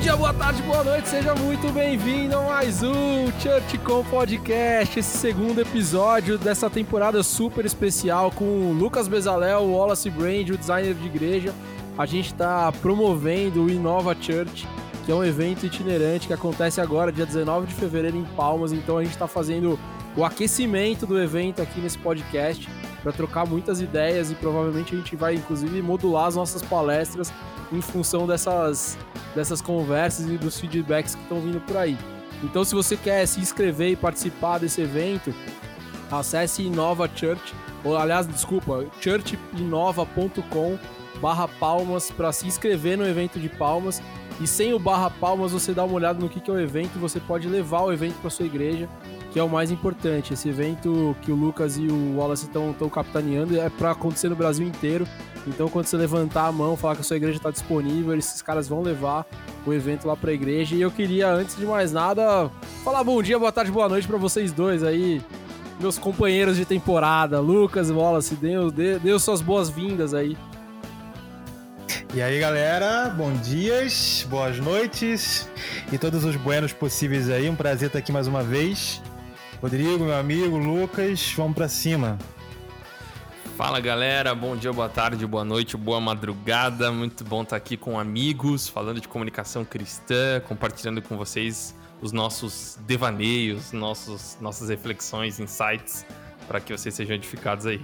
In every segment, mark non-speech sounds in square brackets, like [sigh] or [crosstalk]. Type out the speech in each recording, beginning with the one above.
dia, boa tarde, boa noite, seja muito bem-vindo a mais um ChurchCom Podcast, esse segundo episódio dessa temporada super especial com Lucas Bezalel, o Wallace Brand, o designer de igreja. A gente está promovendo o Inova Church, que é um evento itinerante que acontece agora, dia 19 de fevereiro, em Palmas. Então a gente está fazendo o aquecimento do evento aqui nesse podcast para trocar muitas ideias e provavelmente a gente vai, inclusive, modular as nossas palestras em função dessas dessas conversas e dos feedbacks que estão vindo por aí. Então, se você quer se inscrever e participar desse evento, acesse Inova Church, ou aliás, desculpa, churchinova.com barra palmas para se inscrever no evento de palmas. E sem o barra palmas, você dá uma olhada no que, que é o evento e você pode levar o evento para sua igreja, que é o mais importante. Esse evento que o Lucas e o Wallace estão capitaneando é para acontecer no Brasil inteiro. Então, quando você levantar a mão, falar que a sua igreja está disponível, esses caras vão levar o evento lá para a igreja. E eu queria, antes de mais nada, falar bom dia, boa tarde, boa noite para vocês dois aí, meus companheiros de temporada, Lucas e Wallace. Deu, deu, deu suas boas-vindas aí. E aí, galera, bom dias, boas noites e todos os buenos possíveis aí. Um prazer estar aqui mais uma vez. Rodrigo, meu amigo, Lucas, vamos para cima. Fala galera, bom dia, boa tarde, boa noite, boa madrugada. Muito bom estar aqui com amigos, falando de comunicação cristã, compartilhando com vocês os nossos devaneios, nossos, nossas reflexões, insights, para que vocês sejam edificados aí.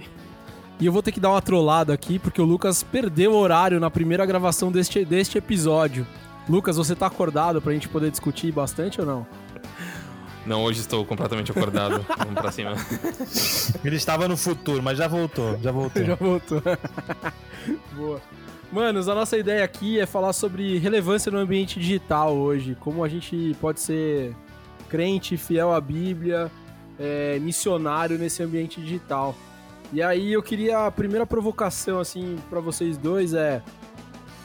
E eu vou ter que dar uma trollada aqui, porque o Lucas perdeu o horário na primeira gravação deste, deste episódio. Lucas, você tá acordado pra gente poder discutir bastante ou não? Não, hoje estou completamente acordado. [laughs] Vamos pra cima. Ele estava no futuro, mas já voltou, já voltou. [laughs] já voltou. [laughs] Boa. Manos, a nossa ideia aqui é falar sobre relevância no ambiente digital hoje. Como a gente pode ser crente, fiel à Bíblia, é, missionário nesse ambiente digital. E aí eu queria a primeira provocação assim para vocês dois é,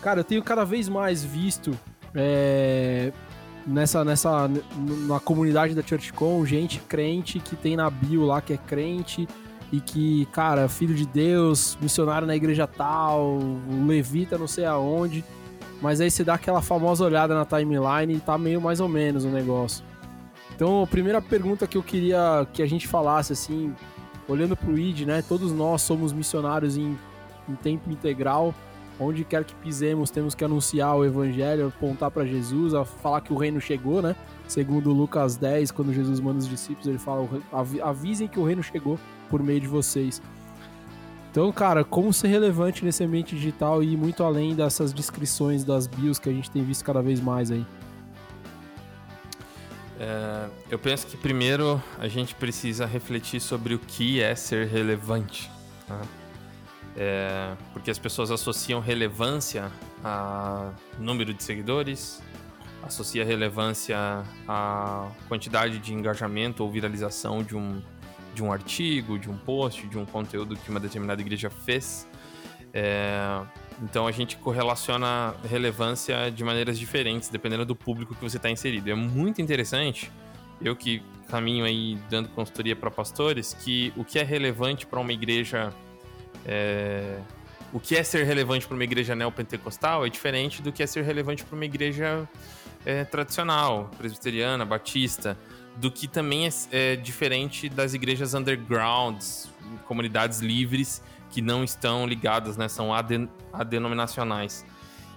cara, eu tenho cada vez mais visto é, nessa, nessa na comunidade da ChurchCon, gente crente que tem na bio lá que é crente e que, cara, filho de Deus, missionário na igreja tal, levita não sei aonde. Mas aí você dá aquela famosa olhada na timeline e tá meio mais ou menos o negócio. Então, a primeira pergunta que eu queria que a gente falasse, assim, olhando pro ID, né? Todos nós somos missionários em, em tempo integral. Onde quer que pisemos, temos que anunciar o evangelho, apontar para Jesus, falar que o reino chegou, né? Segundo Lucas 10, quando Jesus manda os discípulos, ele fala: avisem que o reino chegou por meio de vocês. Então, cara, como ser relevante nesse ambiente digital e ir muito além dessas descrições das bios que a gente tem visto cada vez mais aí? É, eu penso que primeiro a gente precisa refletir sobre o que é ser relevante. Tá? É, porque as pessoas associam relevância a número de seguidores, associa relevância à quantidade de engajamento ou viralização de um, de um artigo, de um post, de um conteúdo que uma determinada igreja fez. É, então a gente correlaciona relevância de maneiras diferentes, dependendo do público que você está inserido. É muito interessante, eu que caminho aí dando consultoria para pastores, que o que é relevante para uma igreja é... O que é ser relevante para uma igreja neopentecostal é diferente do que é ser relevante para uma igreja é, tradicional, presbiteriana, batista, do que também é, é diferente das igrejas undergrounds, comunidades livres que não estão ligadas, né, são aden adenominacionais.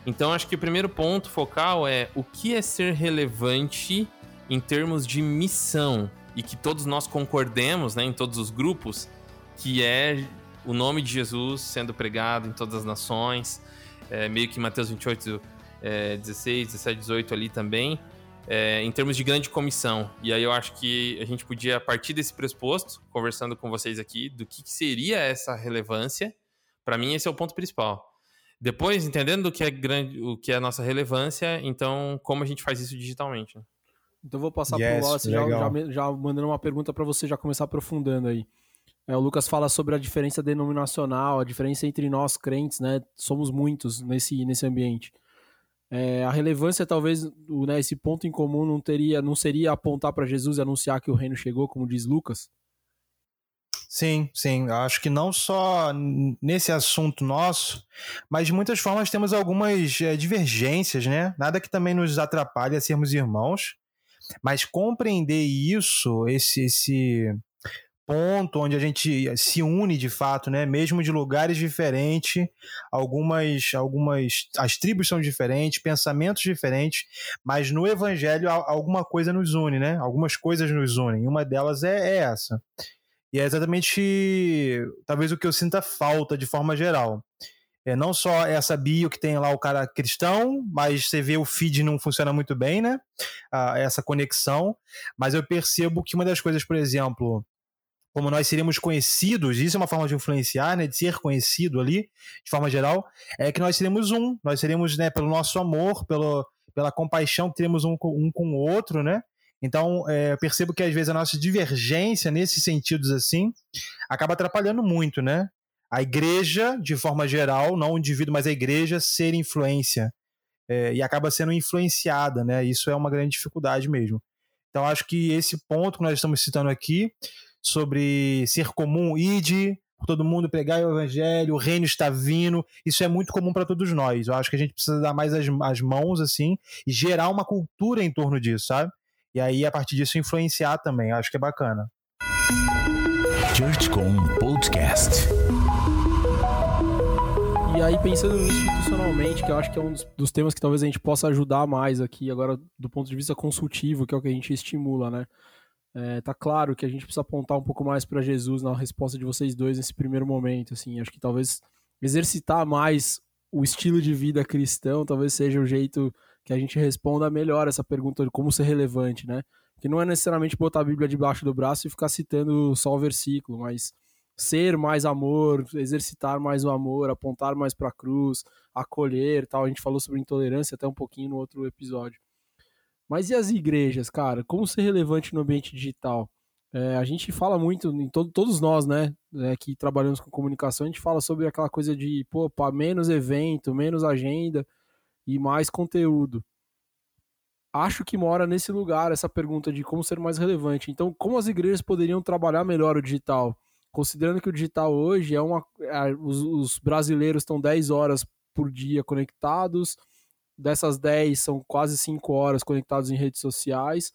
Então, acho que o primeiro ponto focal é o que é ser relevante em termos de missão e que todos nós concordemos, né, em todos os grupos, que é o nome de Jesus sendo pregado em todas as nações, é, meio que Mateus 28, é, 16, 17, 18 ali também, é, em termos de grande comissão. E aí eu acho que a gente podia, a partir desse pressuposto, conversando com vocês aqui, do que, que seria essa relevância. Para mim, esse é o ponto principal. Depois, entendendo o que é grande, o que é a nossa relevância, então como a gente faz isso digitalmente. Né? Então vou passar yes, pro Wallace já, já, já, mandando uma pergunta para você já começar aprofundando aí. É, o Lucas fala sobre a diferença denominacional, a diferença entre nós crentes, né? Somos muitos nesse, nesse ambiente. É, a relevância, talvez, né, esse ponto em comum não teria, não seria apontar para Jesus e anunciar que o reino chegou, como diz Lucas? Sim, sim. Acho que não só nesse assunto nosso, mas de muitas formas temos algumas é, divergências, né? Nada que também nos atrapalhe a sermos irmãos, mas compreender isso, esse, esse ponto onde a gente se une de fato, né? Mesmo de lugares diferentes, algumas, algumas, as tribos são diferentes, pensamentos diferentes, mas no Evangelho alguma coisa nos une, né? Algumas coisas nos unem. Uma delas é, é essa. E é exatamente, talvez, o que eu sinta falta de forma geral. É não só essa bio que tem lá o cara cristão, mas você vê o feed não funciona muito bem, né? Ah, essa conexão. Mas eu percebo que uma das coisas, por exemplo, como nós seríamos conhecidos, isso é uma forma de influenciar, né, de ser conhecido ali, de forma geral, é que nós seremos um, nós seremos, né, pelo nosso amor, pelo, pela compaixão que teremos um, um com o outro, né, então, é, percebo que às vezes a nossa divergência nesses sentidos assim acaba atrapalhando muito, né? A igreja, de forma geral, não o indivíduo, mas a igreja ser influência. É, e acaba sendo influenciada, né? Isso é uma grande dificuldade mesmo. Então, acho que esse ponto que nós estamos citando aqui, sobre ser comum, ide, todo mundo pregar o evangelho, o reino está vindo, isso é muito comum para todos nós. Eu acho que a gente precisa dar mais as, as mãos, assim, e gerar uma cultura em torno disso, sabe? E aí, a partir disso, influenciar também. Acho que é bacana. ChurchCom Podcast. E aí, pensando institucionalmente, que eu acho que é um dos, dos, temas que talvez a gente possa ajudar mais aqui, agora do ponto de vista consultivo, que é o que a gente estimula, né? É, tá claro que a gente precisa apontar um pouco mais para Jesus na resposta de vocês dois nesse primeiro momento, assim, acho que talvez exercitar mais o estilo de vida cristão talvez seja o jeito que a gente responda melhor essa pergunta de como ser relevante, né? Que não é necessariamente botar a Bíblia debaixo do braço e ficar citando só o versículo, mas ser mais amor, exercitar mais o amor, apontar mais para a cruz, acolher, tal. A gente falou sobre intolerância até um pouquinho no outro episódio. Mas e as igrejas, cara? Como ser relevante no ambiente digital? É, a gente fala muito, em todo, todos nós, né, é, que trabalhamos com comunicação, a gente fala sobre aquela coisa de, pô, menos evento, menos agenda e mais conteúdo. Acho que mora nesse lugar essa pergunta de como ser mais relevante. Então, como as igrejas poderiam trabalhar melhor o digital? Considerando que o digital hoje é uma. É, os, os brasileiros estão 10 horas por dia conectados, dessas 10 são quase 5 horas conectados em redes sociais.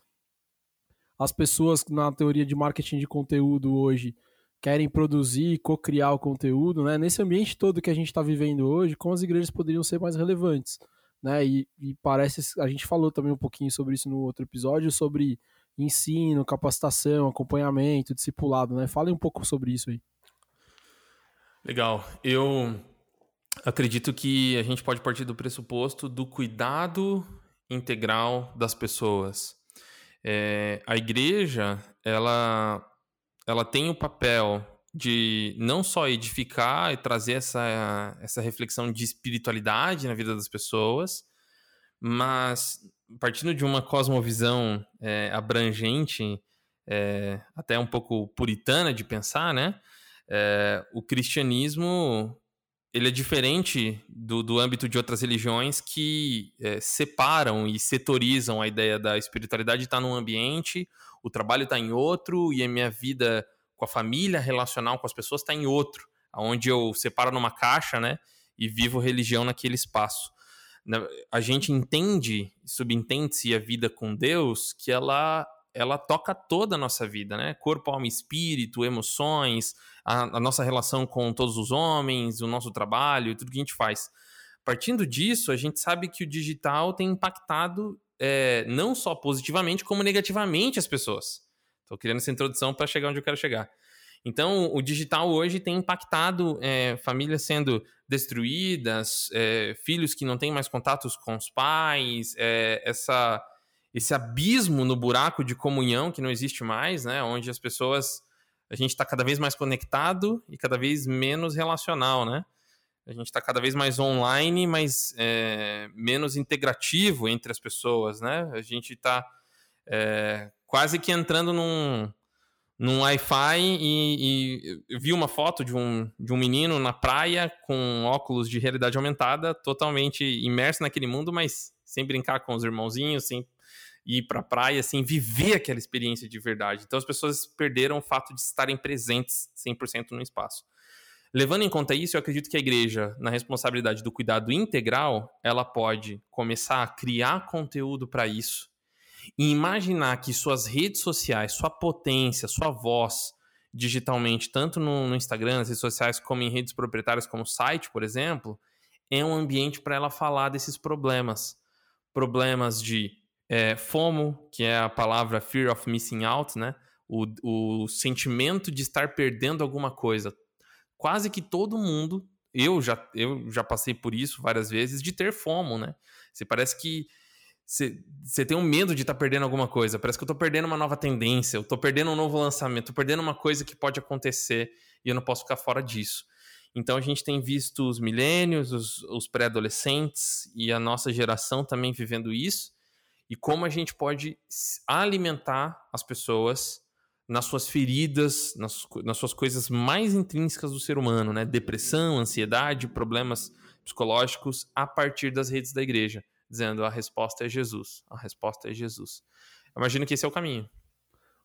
As pessoas na teoria de marketing de conteúdo hoje querem produzir, co-criar o conteúdo, né? Nesse ambiente todo que a gente está vivendo hoje, como as igrejas poderiam ser mais relevantes? né? E, e, parece, a gente falou também um pouquinho sobre isso no outro episódio, sobre ensino, capacitação, acompanhamento, discipulado, né? Fale um pouco sobre isso aí. Legal. Eu acredito que a gente pode partir do pressuposto do cuidado integral das pessoas. É, a igreja, ela, ela tem o papel de não só edificar e trazer essa, essa reflexão de espiritualidade na vida das pessoas, mas partindo de uma cosmovisão é, abrangente, é, até um pouco puritana de pensar, né? É, o cristianismo ele é diferente do, do âmbito de outras religiões que é, separam e setorizam a ideia da espiritualidade estar num ambiente, o trabalho está em outro e a minha vida com a família relacional com as pessoas está em outro, onde eu separo numa caixa, né, e vivo religião naquele espaço. A gente entende, subentende-se a vida com Deus, que ela ela toca toda a nossa vida, né? Corpo, alma, espírito, emoções, a, a nossa relação com todos os homens, o nosso trabalho, tudo que a gente faz. Partindo disso, a gente sabe que o digital tem impactado é, não só positivamente, como negativamente as pessoas. Estou criando essa introdução para chegar onde eu quero chegar. Então, o digital hoje tem impactado é, famílias sendo destruídas, é, filhos que não têm mais contatos com os pais, é, essa, esse abismo no buraco de comunhão que não existe mais, né? Onde as pessoas. A gente está cada vez mais conectado e cada vez menos relacional, né? A gente está cada vez mais online, mas é, menos integrativo entre as pessoas, né? A gente está é, quase que entrando num, num Wi-Fi e, e vi uma foto de um, de um menino na praia com óculos de realidade aumentada, totalmente imerso naquele mundo, mas sem brincar com os irmãozinhos, sem... ir para a praia, assim, viver aquela experiência de verdade. Então as pessoas perderam o fato de estarem presentes 100% no espaço. Levando em conta isso, eu acredito que a igreja, na responsabilidade do cuidado integral, ela pode começar a criar conteúdo para isso e imaginar que suas redes sociais, sua potência, sua voz digitalmente, tanto no, no Instagram, nas redes sociais, como em redes proprietárias como o site, por exemplo, é um ambiente para ela falar desses problemas. Problemas de é, FOMO, que é a palavra Fear of Missing Out, né? O, o sentimento de estar perdendo alguma coisa. Quase que todo mundo, eu já, eu já passei por isso várias vezes, de ter FOMO, né? Você parece que você tem um medo de estar tá perdendo alguma coisa. Parece que eu estou perdendo uma nova tendência, eu estou perdendo um novo lançamento, estou perdendo uma coisa que pode acontecer e eu não posso ficar fora disso. Então a gente tem visto os milênios, os, os pré-adolescentes e a nossa geração também vivendo isso e como a gente pode alimentar as pessoas nas suas feridas, nas, nas suas coisas mais intrínsecas do ser humano, né? Depressão, ansiedade, problemas psicológicos a partir das redes da igreja, dizendo a resposta é Jesus, a resposta é Jesus. Eu imagino que esse é o caminho.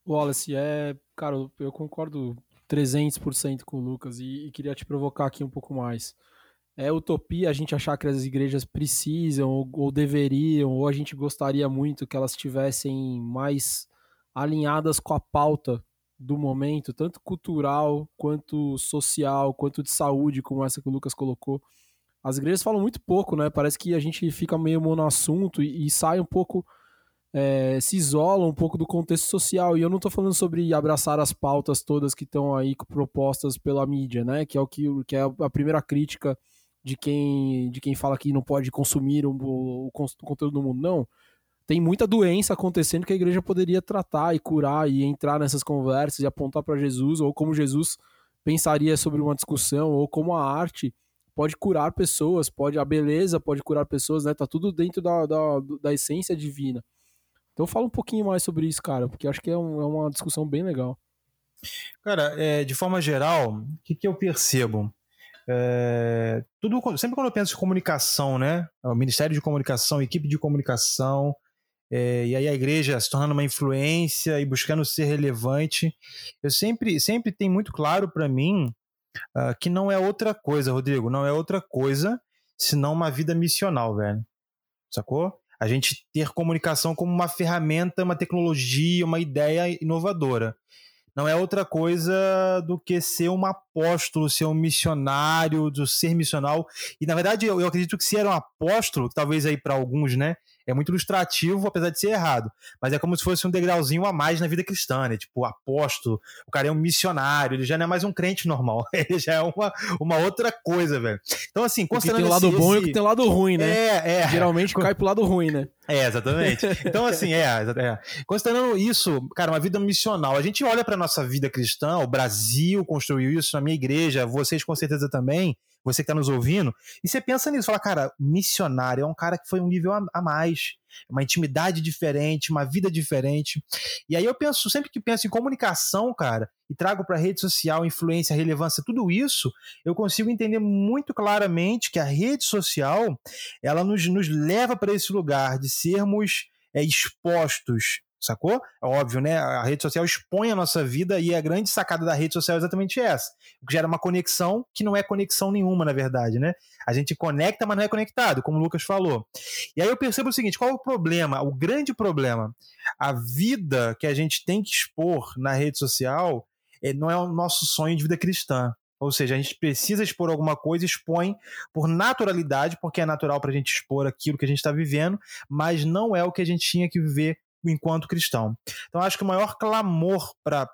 Wallace, é, cara, eu concordo 300% com o Lucas e, e queria te provocar aqui um pouco mais é utopia a gente achar que as igrejas precisam ou, ou, deveriam, ou a gente gostaria muito que elas estivessem mais alinhadas com a pauta do momento, tanto cultural, quanto social, quanto de saúde, como essa que o Lucas colocou. As igrejas falam muito pouco, né? Parece que a gente fica meio monoassunto e, e sai um pouco, é, se isola um pouco do contexto social. E eu não estou falando sobre abraçar as pautas todas que estão aí propostas pela mídia, né? Que é o que, que é a primeira crítica de quem, de quem fala que não pode consumir o, o, o conteúdo do mundo. Não. Tem muita doença acontecendo que a igreja poderia tratar e curar e entrar nessas conversas e apontar para Jesus, ou como Jesus pensaria sobre uma discussão, ou como a arte pode curar pessoas, pode a beleza pode curar pessoas, né? Tá tudo dentro da, da, da essência divina. Então fala um pouquinho mais sobre isso, cara, porque acho que é, um, é uma discussão bem legal. Cara, é, de forma geral, o que, que eu percebo? É, tudo, sempre quando eu penso em comunicação, né? O Ministério de Comunicação, equipe de comunicação, é, e aí a igreja se tornando uma influência e buscando ser relevante, eu sempre, sempre tem muito claro para mim uh, que não é outra coisa, Rodrigo, não é outra coisa senão uma vida missional, velho. Sacou? A gente ter comunicação como uma ferramenta, uma tecnologia, uma ideia inovadora não é outra coisa do que ser um apóstolo, ser um missionário, do ser missional. E na verdade eu, eu acredito que se era um apóstolo, talvez aí para alguns, né, é muito ilustrativo, apesar de ser errado. Mas é como se fosse um degrauzinho a mais na vida cristã, né? Tipo, apóstolo, o cara é um missionário, ele já não é mais um crente normal, [laughs] ele já é uma, uma outra coisa, velho. Então, assim, considerando. Tem o lado esse, bom esse... e o que tem o lado ruim, né? É, é. Geralmente cai pro lado ruim, né? É, exatamente. Então, assim, é, é. Considerando isso, cara, uma vida missional, a gente olha pra nossa vida cristã, o Brasil construiu isso, na minha igreja, vocês com certeza também você que está nos ouvindo, e você pensa nisso, fala, cara, missionário é um cara que foi um nível a, a mais, uma intimidade diferente, uma vida diferente. E aí eu penso, sempre que penso em comunicação, cara, e trago para rede social, influência, relevância, tudo isso, eu consigo entender muito claramente que a rede social, ela nos, nos leva para esse lugar de sermos é, expostos sacou? É óbvio, né? A rede social expõe a nossa vida e a grande sacada da rede social é exatamente essa. O que gera uma conexão que não é conexão nenhuma, na verdade, né? A gente conecta, mas não é conectado, como o Lucas falou. E aí eu percebo o seguinte: qual é o problema? O grande problema. A vida que a gente tem que expor na rede social é, não é o nosso sonho de vida cristã. Ou seja, a gente precisa expor alguma coisa, expõe por naturalidade, porque é natural para a gente expor aquilo que a gente está vivendo, mas não é o que a gente tinha que viver enquanto cristão. Então, acho que o maior clamor para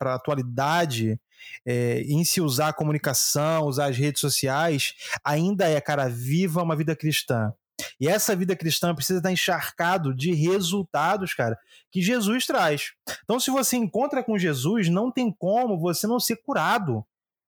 a atualidade é, em se usar a comunicação, usar as redes sociais, ainda é, cara, viva uma vida cristã. E essa vida cristã precisa estar encharcado de resultados, cara, que Jesus traz. Então, se você encontra com Jesus, não tem como você não ser curado.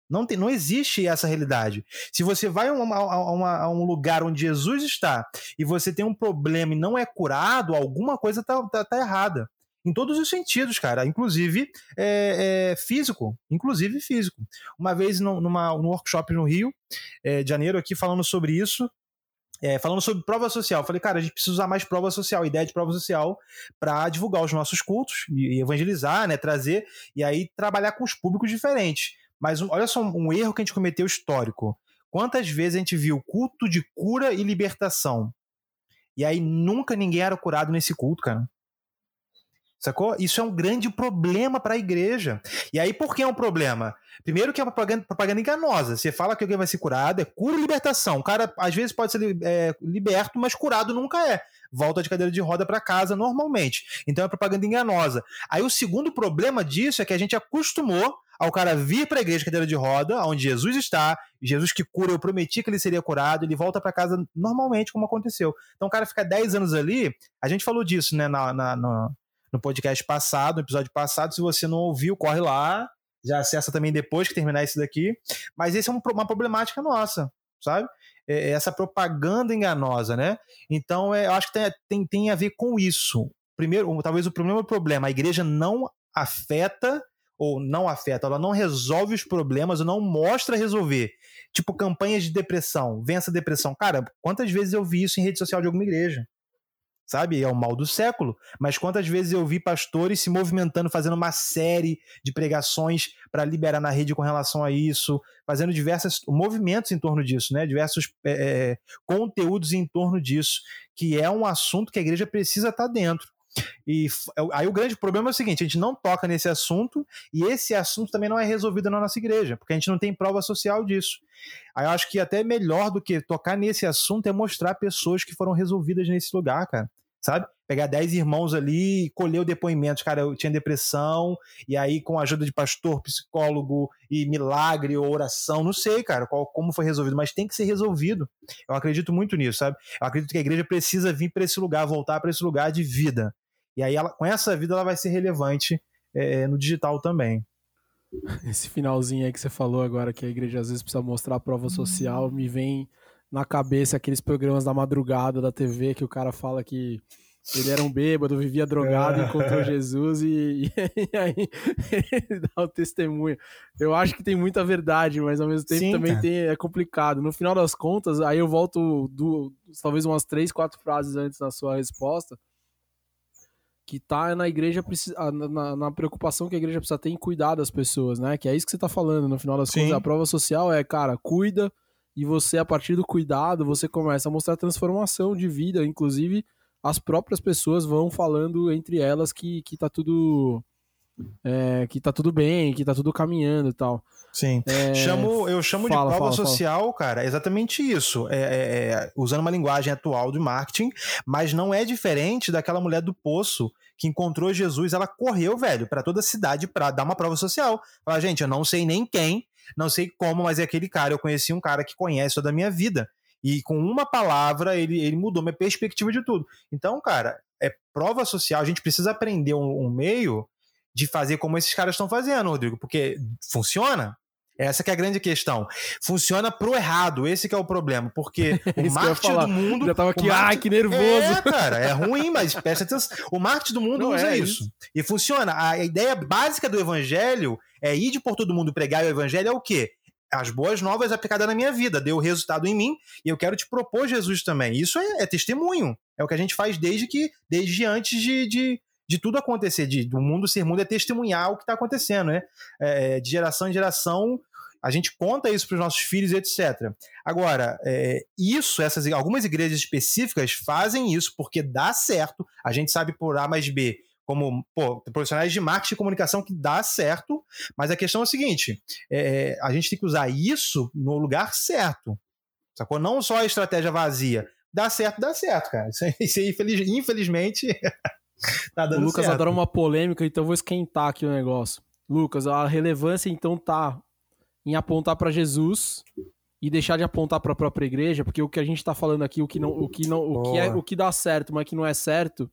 Não, tem, não existe essa realidade. Se você vai a, uma, a, uma, a, um lugar onde Jesus está e você tem um problema e não é curado, alguma coisa está tá, tá errada. Em todos os sentidos, cara. Inclusive é, é, físico. Inclusive físico. Uma vez numa, num workshop no Rio é, de Janeiro, aqui falando sobre isso, é, falando sobre prova social. Falei, cara, a gente precisa usar mais prova social, ideia de prova social, para divulgar os nossos cultos e evangelizar, né? Trazer e aí trabalhar com os públicos diferentes. Mas olha só um, um erro que a gente cometeu histórico. Quantas vezes a gente viu culto de cura e libertação? E aí nunca ninguém era curado nesse culto, cara. Sacou? Isso é um grande problema para a igreja. E aí, por que é um problema? Primeiro que é uma propaganda, propaganda, enganosa. Você fala que alguém vai ser curado, é cura e libertação. O cara, às vezes, pode ser é, liberto, mas curado nunca é. Volta de cadeira de roda para casa normalmente. Então é propaganda enganosa. Aí o segundo problema disso é que a gente acostumou ao cara vir para a igreja de cadeira de roda, onde Jesus está, Jesus que cura, eu prometi que ele seria curado, ele volta para casa normalmente, como aconteceu. Então o cara fica 10 anos ali, a gente falou disso, né, na, na, no podcast passado, no episódio passado. Se você não ouviu, corre lá. Já acessa também depois que terminar isso daqui. Mas esse é um, uma problemática nossa, sabe? É, é essa propaganda enganosa, né? Então, é, eu acho que tem, tem, tem a ver com isso. Primeiro, talvez o primeiro problema, a igreja não afeta ou não afeta, ela não resolve os problemas, ou não mostra resolver. Tipo, campanhas de depressão, vença a depressão. Cara, quantas vezes eu vi isso em rede social de alguma igreja? sabe? É o mal do século. Mas quantas vezes eu vi pastores se movimentando, fazendo uma série de pregações para liberar na rede com relação a isso, fazendo diversos movimentos em torno disso, né? Diversos é, conteúdos em torno disso, que é um assunto que a igreja precisa estar tá dentro. E é aí o grande problema é o seguinte: a gente não toca nesse assunto e esse assunto também não é resolvido na nossa igreja, porque a gente não tem prova social disso. Aí eu acho que até melhor do que tocar nesse assunto é mostrar pessoas que foram resolvidas nesse lugar, cara. Sabe? Pegar 10 irmãos ali e colher o depoimento. Cara, eu tinha depressão, e aí, com a ajuda de pastor, psicólogo e milagre ou oração, não sei, cara, qual, como foi resolvido, mas tem que ser resolvido. Eu acredito muito nisso, sabe? Eu acredito que a igreja precisa vir para esse lugar, voltar para esse lugar de vida. E aí, ela, com essa vida, ela vai ser relevante é, no digital também. [laughs] Esse finalzinho aí que você falou agora, que a igreja às vezes precisa mostrar a prova social, me vem na cabeça aqueles programas da madrugada da TV que o cara fala que ele era um bêbado, vivia drogado, encontrou [laughs] Jesus e, [laughs] e, aí ele dá o testemunho. Eu acho que tem muita verdade, mas ao mesmo tempo Sim, também tem, é complicado. No final das contas, aí eu volto do, talvez umas três, quatro frases antes na sua resposta que tá na igreja na, na, preocupação que a igreja precisa ter em cuidar das pessoas, né? Que é isso que você tá falando, no final das Sim. contas, a prova social é, cara, cuida e você a partir do cuidado, você começa a mostrar transformação de vida, inclusive as próprias pessoas vão falando entre elas que que tá tudo é, que tá tudo bem, que tá tudo caminhando e tal. Sim. É... Chamo, eu chamo fala, de prova fala, social, fala. cara, é exatamente isso. É, é, é, usando uma linguagem atual de marketing, mas não é diferente daquela mulher do poço que encontrou Jesus. Ela correu, velho, para toda a cidade para dar uma prova social. Fala, gente, eu não sei nem quem, não sei como, mas é aquele cara. Eu conheci um cara que conhece toda a minha vida. E com uma palavra, ele, ele mudou minha perspectiva de tudo. Então, cara, é prova social. A gente precisa aprender um, um meio de fazer como esses caras estão fazendo, Rodrigo, porque funciona. Essa que é a grande questão. Funciona pro errado, esse que é o problema, porque [laughs] o marketing do mundo... Já tava aqui, marketing... ai, que nervoso. É, cara, é ruim, mas [laughs] presta atenção. O marketing do mundo Não usa é isso. isso. E funciona. A ideia básica do evangelho é ir de por todo mundo pregar e o evangelho é o quê? As boas novas aplicadas na minha vida, deu resultado em mim e eu quero te propor Jesus também. Isso é, é testemunho. É o que a gente faz desde que desde antes de, de de tudo acontecer, de, do mundo ser mundo é testemunhar o que está acontecendo, né? É, de geração em geração, a gente conta isso para os nossos filhos, etc. Agora, é, isso, essas algumas igrejas específicas fazem isso porque dá certo. A gente sabe por A mais B, como pô, profissionais de marketing e comunicação que dá certo, mas a questão é a seguinte: é, a gente tem que usar isso no lugar certo. Sacou? Não só a estratégia vazia. Dá certo, dá certo, cara. Isso, isso infeliz, infelizmente. [laughs] tá o Lucas certo. adora uma polêmica, então vou esquentar aqui o negócio. Lucas, a relevância então tá em apontar para Jesus e deixar de apontar para a própria igreja, porque o que a gente está falando aqui, o que não, o que não, o que é, o que dá certo, mas que não é certo,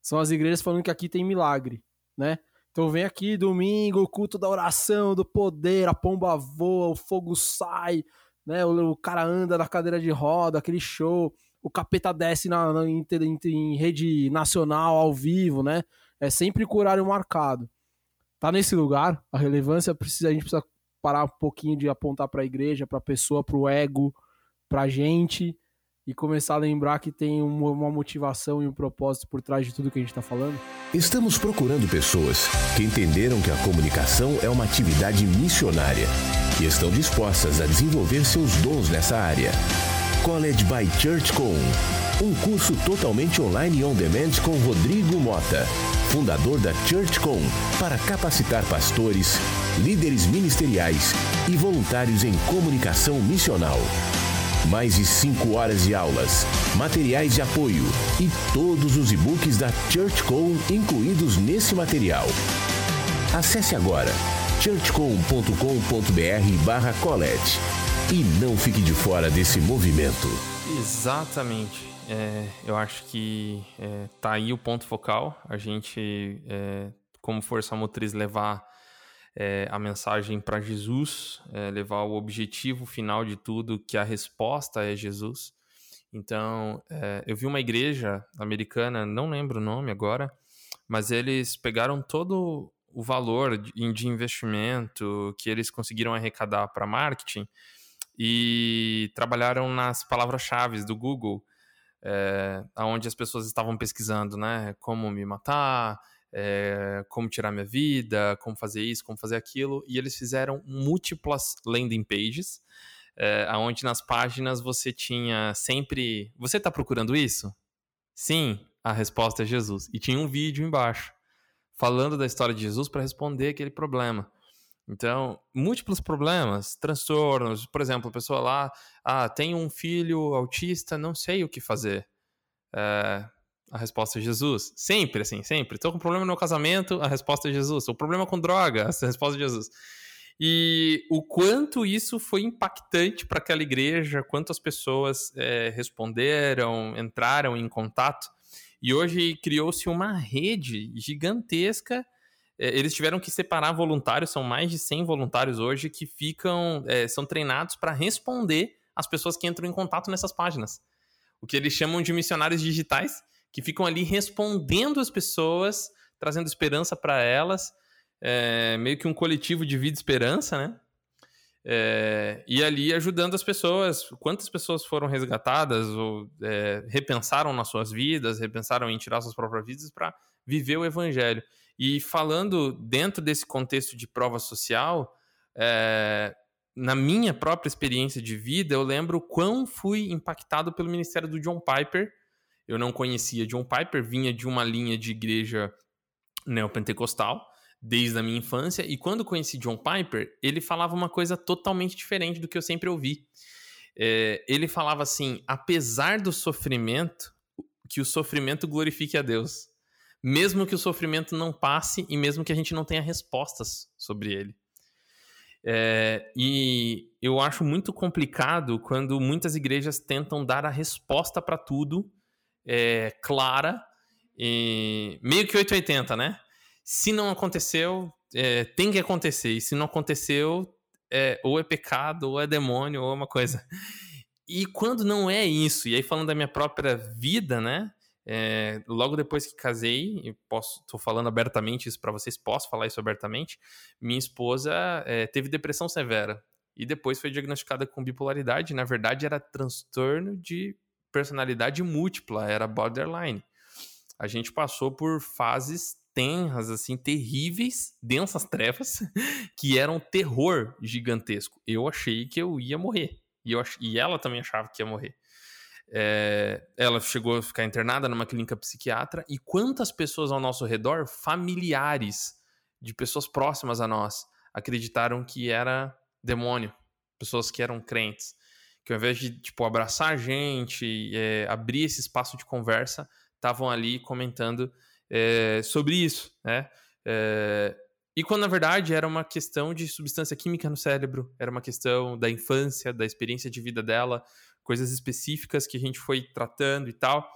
são as igrejas falando que aqui tem milagre, né? Então vem aqui domingo, o culto da oração, do poder, a pomba voa, o fogo sai, né? O, o cara anda na cadeira de roda, aquele show o capeta desce na, na em, em, rede nacional, ao vivo, né? É sempre com horário marcado. Tá nesse lugar, a relevância precisa, a gente precisa parar um pouquinho de apontar para a igreja, para a pessoa, para o ego, para a gente e começar a lembrar que tem uma motivação e um propósito por trás de tudo que a gente está falando? Estamos procurando pessoas que entenderam que a comunicação é uma atividade missionária e estão dispostas a desenvolver seus dons nessa área. College by Church Com, um curso totalmente online e on demand com Rodrigo Mota, fundador da Church Com, para capacitar pastores, líderes ministeriais e voluntários em comunicação missional. Mais de 5 horas de aulas, materiais de apoio e todos os e-books da ChurchCom incluídos nesse material. Acesse agora churchcom.com.br barra college e não fique de fora desse movimento. Exatamente. É, eu acho que é, tá aí o ponto focal. A gente, é, como força motriz, levar é, a mensagem para Jesus, é, levar o objetivo final de tudo, que a resposta é Jesus. Então, é, eu vi uma igreja americana, não lembro o nome agora, mas eles pegaram todo o valor de, de investimento que eles conseguiram arrecadar para marketing e trabalharam nas palavras-chave do Google, é, onde as pessoas estavam pesquisando, né? Como me matar, é, como tirar minha vida, como fazer isso, como fazer aquilo, e eles fizeram múltiplas landing pages, é, onde nas páginas você tinha sempre. Você está procurando isso? Sim, a resposta é Jesus. E tinha um vídeo embaixo falando da história de Jesus para responder aquele problema. Então, múltiplos problemas, transtornos, por exemplo, a pessoa lá, ah, tem um filho autista, não sei o que fazer. É, a resposta é Jesus. Sempre, assim, sempre. Estou com problema no casamento, a resposta é Jesus. O problema com droga, [laughs] a resposta é Jesus. E o quanto isso foi impactante para aquela igreja, quantas pessoas é, responderam, entraram em contato. E hoje criou-se uma rede gigantesca. É, eles tiveram que separar voluntários, são mais de 100 voluntários hoje que ficam, é, são treinados para responder às pessoas que entram em contato nessas páginas. O que eles chamam de missionários digitais, que ficam ali respondendo as pessoas, trazendo esperança para elas, é, meio que um coletivo de vida e esperança, né? É, e ali ajudando as pessoas. Quantas pessoas foram resgatadas ou é, repensaram nas suas vidas, repensaram em tirar suas próprias vidas para viver o evangelho. E falando dentro desse contexto de prova social, é, na minha própria experiência de vida, eu lembro quão fui impactado pelo ministério do John Piper eu não conhecia John Piper, vinha de uma linha de igreja neopentecostal desde a minha infância, e quando conheci John Piper, ele falava uma coisa totalmente diferente do que eu sempre ouvi. É, ele falava assim: apesar do sofrimento, que o sofrimento glorifique a Deus. Mesmo que o sofrimento não passe e mesmo que a gente não tenha respostas sobre ele. É, e eu acho muito complicado quando muitas igrejas tentam dar a resposta para tudo é, clara, e meio que 880, né? Se não aconteceu, é, tem que acontecer. E se não aconteceu, é, ou é pecado, ou é demônio, ou é uma coisa. E quando não é isso, e aí falando da minha própria vida, né? É, logo depois que casei, e tô falando abertamente isso para vocês, posso falar isso abertamente. Minha esposa é, teve depressão severa e depois foi diagnosticada com bipolaridade. Na verdade, era transtorno de personalidade múltipla, era borderline. A gente passou por fases tenras, assim, terríveis, densas trevas, [laughs] que eram terror gigantesco. Eu achei que eu ia morrer. E, eu ach... e ela também achava que ia morrer. É... ela chegou a ficar internada numa clínica psiquiatra. E quantas pessoas ao nosso redor, familiares de pessoas próximas a nós, acreditaram que era demônio, pessoas que eram crentes que ao invés de tipo abraçar a gente, é, abrir esse espaço de conversa, estavam ali comentando é, sobre isso, né? É, e quando na verdade era uma questão de substância química no cérebro, era uma questão da infância, da experiência de vida dela, coisas específicas que a gente foi tratando e tal.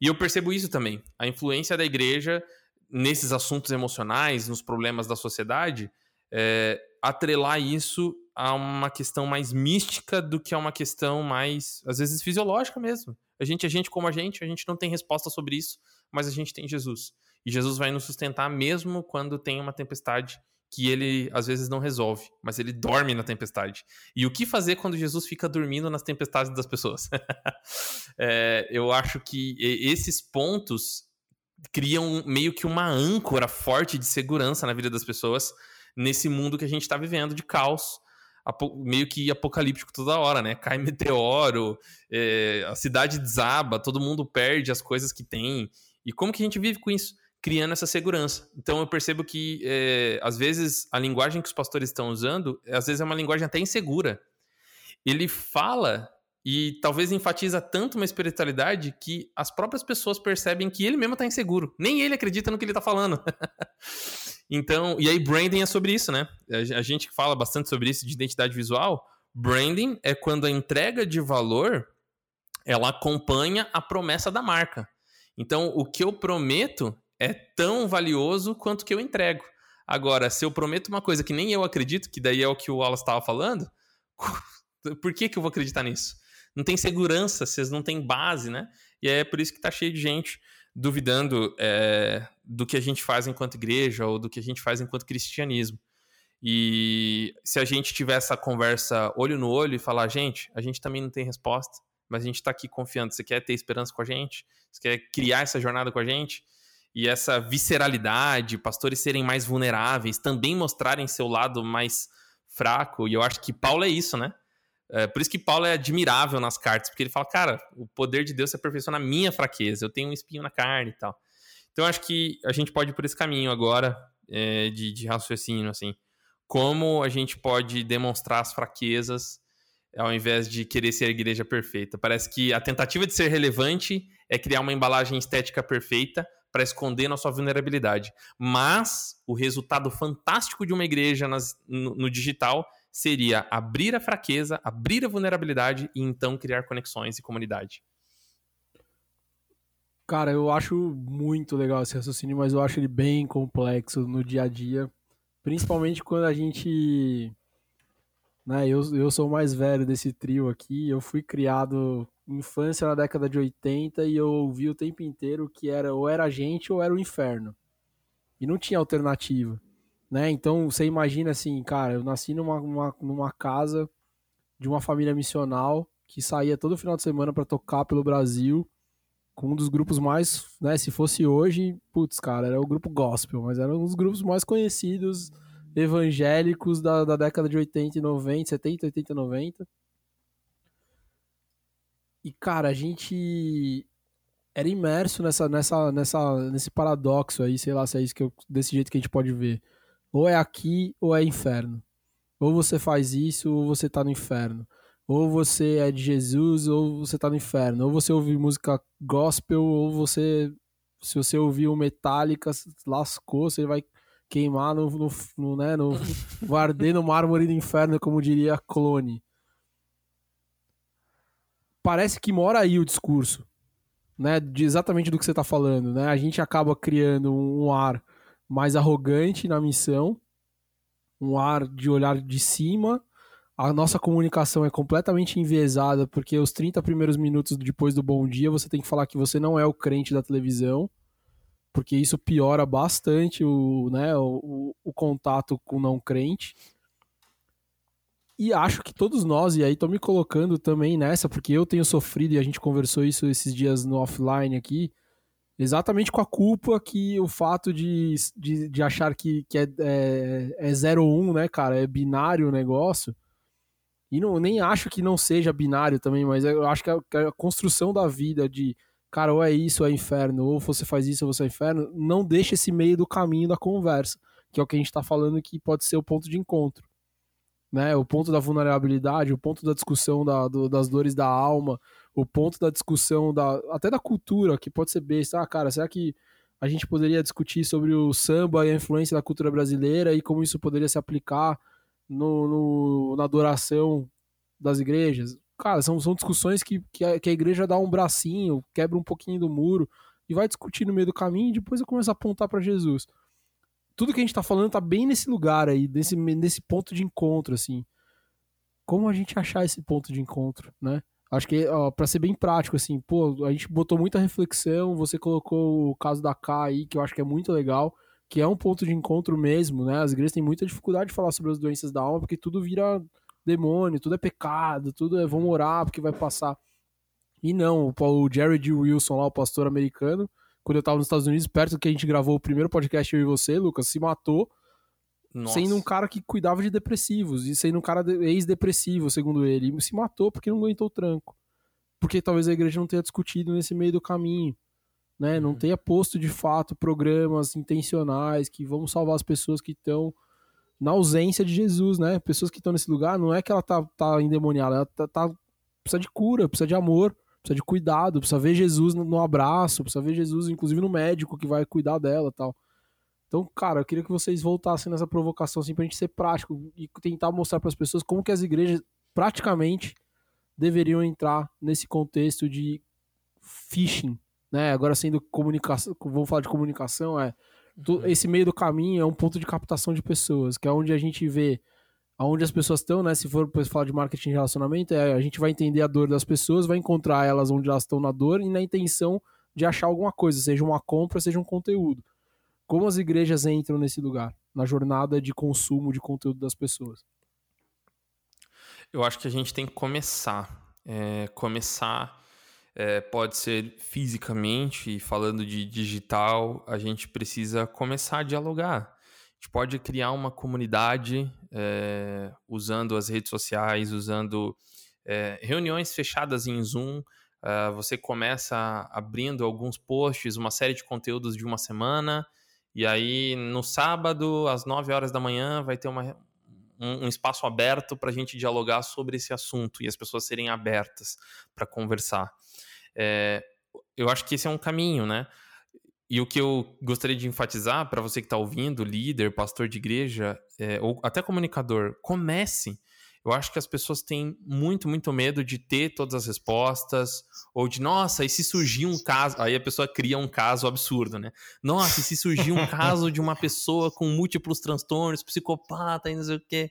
E eu percebo isso também, a influência da igreja nesses assuntos emocionais, nos problemas da sociedade, é, atrelar isso a uma questão mais mística do que a uma questão mais, às vezes, fisiológica mesmo. A gente é gente como a gente, a gente não tem resposta sobre isso, mas a gente tem Jesus. E Jesus vai nos sustentar mesmo quando tem uma tempestade que ele às vezes não resolve, mas ele dorme na tempestade. E o que fazer quando Jesus fica dormindo nas tempestades das pessoas? [laughs] é, eu acho que esses pontos criam meio que uma âncora forte de segurança na vida das pessoas nesse mundo que a gente está vivendo de caos, meio que apocalíptico toda hora, né? Cai [laughs] meteoro, é, a cidade desaba, todo mundo perde as coisas que tem. E como que a gente vive com isso? Criando essa segurança. Então eu percebo que é, às vezes a linguagem que os pastores estão usando, às vezes é uma linguagem até insegura. Ele fala e talvez enfatiza tanto uma espiritualidade que as próprias pessoas percebem que ele mesmo está inseguro. Nem ele acredita no que ele está falando. [laughs] então, e aí branding é sobre isso, né? A gente fala bastante sobre isso de identidade visual. Branding é quando a entrega de valor ela acompanha a promessa da marca. Então, o que eu prometo é tão valioso quanto que eu entrego. Agora, se eu prometo uma coisa que nem eu acredito, que daí é o que o Wallace estava falando, [laughs] por que, que eu vou acreditar nisso? Não tem segurança, vocês não têm base, né? E é por isso que está cheio de gente duvidando é, do que a gente faz enquanto igreja ou do que a gente faz enquanto cristianismo. E se a gente tiver essa conversa olho no olho e falar, gente, a gente também não tem resposta, mas a gente está aqui confiando. Você quer ter esperança com a gente? Você quer criar essa jornada com a gente? E essa visceralidade, pastores serem mais vulneráveis, também mostrarem seu lado mais fraco. E eu acho que Paulo é isso, né? É, por isso que Paulo é admirável nas cartas, porque ele fala, cara, o poder de Deus se aperfeiçoa na minha fraqueza, eu tenho um espinho na carne e tal. Então acho que a gente pode ir por esse caminho agora é, de, de raciocínio, assim. Como a gente pode demonstrar as fraquezas ao invés de querer ser a igreja perfeita. Parece que a tentativa de ser relevante é criar uma embalagem estética perfeita para esconder nossa vulnerabilidade. Mas o resultado fantástico de uma igreja nas, no, no digital seria abrir a fraqueza, abrir a vulnerabilidade e então criar conexões e comunidade. Cara, eu acho muito legal esse raciocínio, mas eu acho ele bem complexo no dia a dia. Principalmente quando a gente. Né, eu, eu sou o mais velho desse trio aqui. Eu fui criado infância na década de 80 e eu ouvi o tempo inteiro que era ou era a gente ou era o inferno. E não tinha alternativa, né? Então você imagina assim, cara, eu nasci numa, numa, numa casa de uma família missional que saía todo final de semana para tocar pelo Brasil com um dos grupos mais, né, se fosse hoje, putz, cara, era o grupo gospel, mas era um dos grupos mais conhecidos evangélicos da, da década de 80 e 90, 70, 80 e 90. E, cara, a gente era imerso nessa, nessa, nessa, nesse paradoxo aí, sei lá se é isso que eu, desse jeito que a gente pode ver. Ou é aqui ou é inferno. Ou você faz isso ou você tá no inferno. Ou você é de Jesus ou você tá no inferno. Ou você ouve música gospel ou você se você ouvir o Metallica, lascou, você vai queimar no, no, no né, no, [laughs] vai arder no mármore do inferno, como diria Clone parece que mora aí o discurso, né? De exatamente do que você está falando, né? A gente acaba criando um ar mais arrogante na missão, um ar de olhar de cima. A nossa comunicação é completamente enviesada, porque os 30 primeiros minutos depois do bom dia você tem que falar que você não é o crente da televisão, porque isso piora bastante o, né, o, o contato com o não crente. E acho que todos nós, e aí tô me colocando também nessa, porque eu tenho sofrido, e a gente conversou isso esses dias no offline aqui, exatamente com a culpa que o fato de, de, de achar que, que é, é, é 0 ou 1, um, né, cara? É binário o negócio. E não, nem acho que não seja binário também, mas eu acho que a, que a construção da vida de, cara, ou é isso ou é inferno, ou você faz isso ou você é inferno, não deixa esse meio do caminho da conversa, que é o que a gente tá falando que pode ser o ponto de encontro né? O ponto da vulnerabilidade, o ponto da discussão da, do, das dores da alma, o ponto da discussão da até da cultura, que pode ser besta. Ah, cara, será que a gente poderia discutir sobre o samba e a influência da cultura brasileira e como isso poderia se aplicar no, no na adoração das igrejas? Cara, são, são discussões que, que a, que, a, igreja dá um bracinho, quebra um pouquinho do muro e vai discutir no meio do caminho e depois eu começo a apontar para Jesus tudo que a gente tá falando tá bem nesse lugar aí, nesse, nesse ponto de encontro, assim. Como a gente achar esse ponto de encontro, né? Acho que, ó, pra ser bem prático, assim, pô, a gente botou muita reflexão, você colocou o caso da K aí, que eu acho que é muito legal, que é um ponto de encontro mesmo, né? As igrejas têm muita dificuldade de falar sobre as doenças da alma, porque tudo vira demônio, tudo é pecado, tudo é vamos orar porque vai passar. E não, o Jared Wilson lá, o pastor americano, quando eu tava nos Estados Unidos, perto que a gente gravou o primeiro podcast eu e você, Lucas, se matou Nossa. sendo um cara que cuidava de depressivos e sendo um cara ex-depressivo, segundo ele, e se matou porque não aguentou o tranco. Porque talvez a igreja não tenha discutido nesse meio do caminho né? Não uhum. tenha posto de fato programas intencionais que vão salvar as pessoas que estão na ausência de Jesus, né? Pessoas que estão nesse lugar, não é que ela tá, tá endemoniada, ela tá, tá, precisa de cura, precisa de amor, precisa de cuidado, precisa ver Jesus no, no abraço, precisa ver Jesus, inclusive, no médico que vai cuidar dela tal. Então, cara, eu queria que vocês voltassem nessa provocação assim pra gente ser prático e tentar mostrar para as pessoas como que as igrejas praticamente deveriam entrar nesse contexto de phishing, né? Agora sendo comunicação, vamos falar de comunicação, é uhum. esse meio do caminho é um ponto de captação de pessoas, que é onde a gente vê aonde as pessoas estão, né? Se for falar de marketing de relacionamento, é, a gente vai entender a dor das pessoas, vai encontrar elas onde elas estão na dor e na intenção de achar alguma coisa, seja uma compra, seja um conteúdo. Como as igrejas entram nesse lugar, na jornada de consumo de conteúdo das pessoas? Eu acho que a gente tem que começar, é, começar é, pode ser fisicamente, falando de digital, a gente precisa começar a dialogar. Gente pode criar uma comunidade é, usando as redes sociais, usando é, reuniões fechadas em Zoom. Uh, você começa abrindo alguns posts, uma série de conteúdos de uma semana, e aí no sábado, às 9 horas da manhã, vai ter uma, um, um espaço aberto para a gente dialogar sobre esse assunto e as pessoas serem abertas para conversar. É, eu acho que esse é um caminho, né? E o que eu gostaria de enfatizar para você que está ouvindo, líder, pastor de igreja, é, ou até comunicador, comece. Eu acho que as pessoas têm muito, muito medo de ter todas as respostas, ou de, nossa, e se surgir um caso. Aí a pessoa cria um caso absurdo, né? Nossa, e se surgir um caso de uma pessoa com múltiplos transtornos, psicopata e não sei o quê.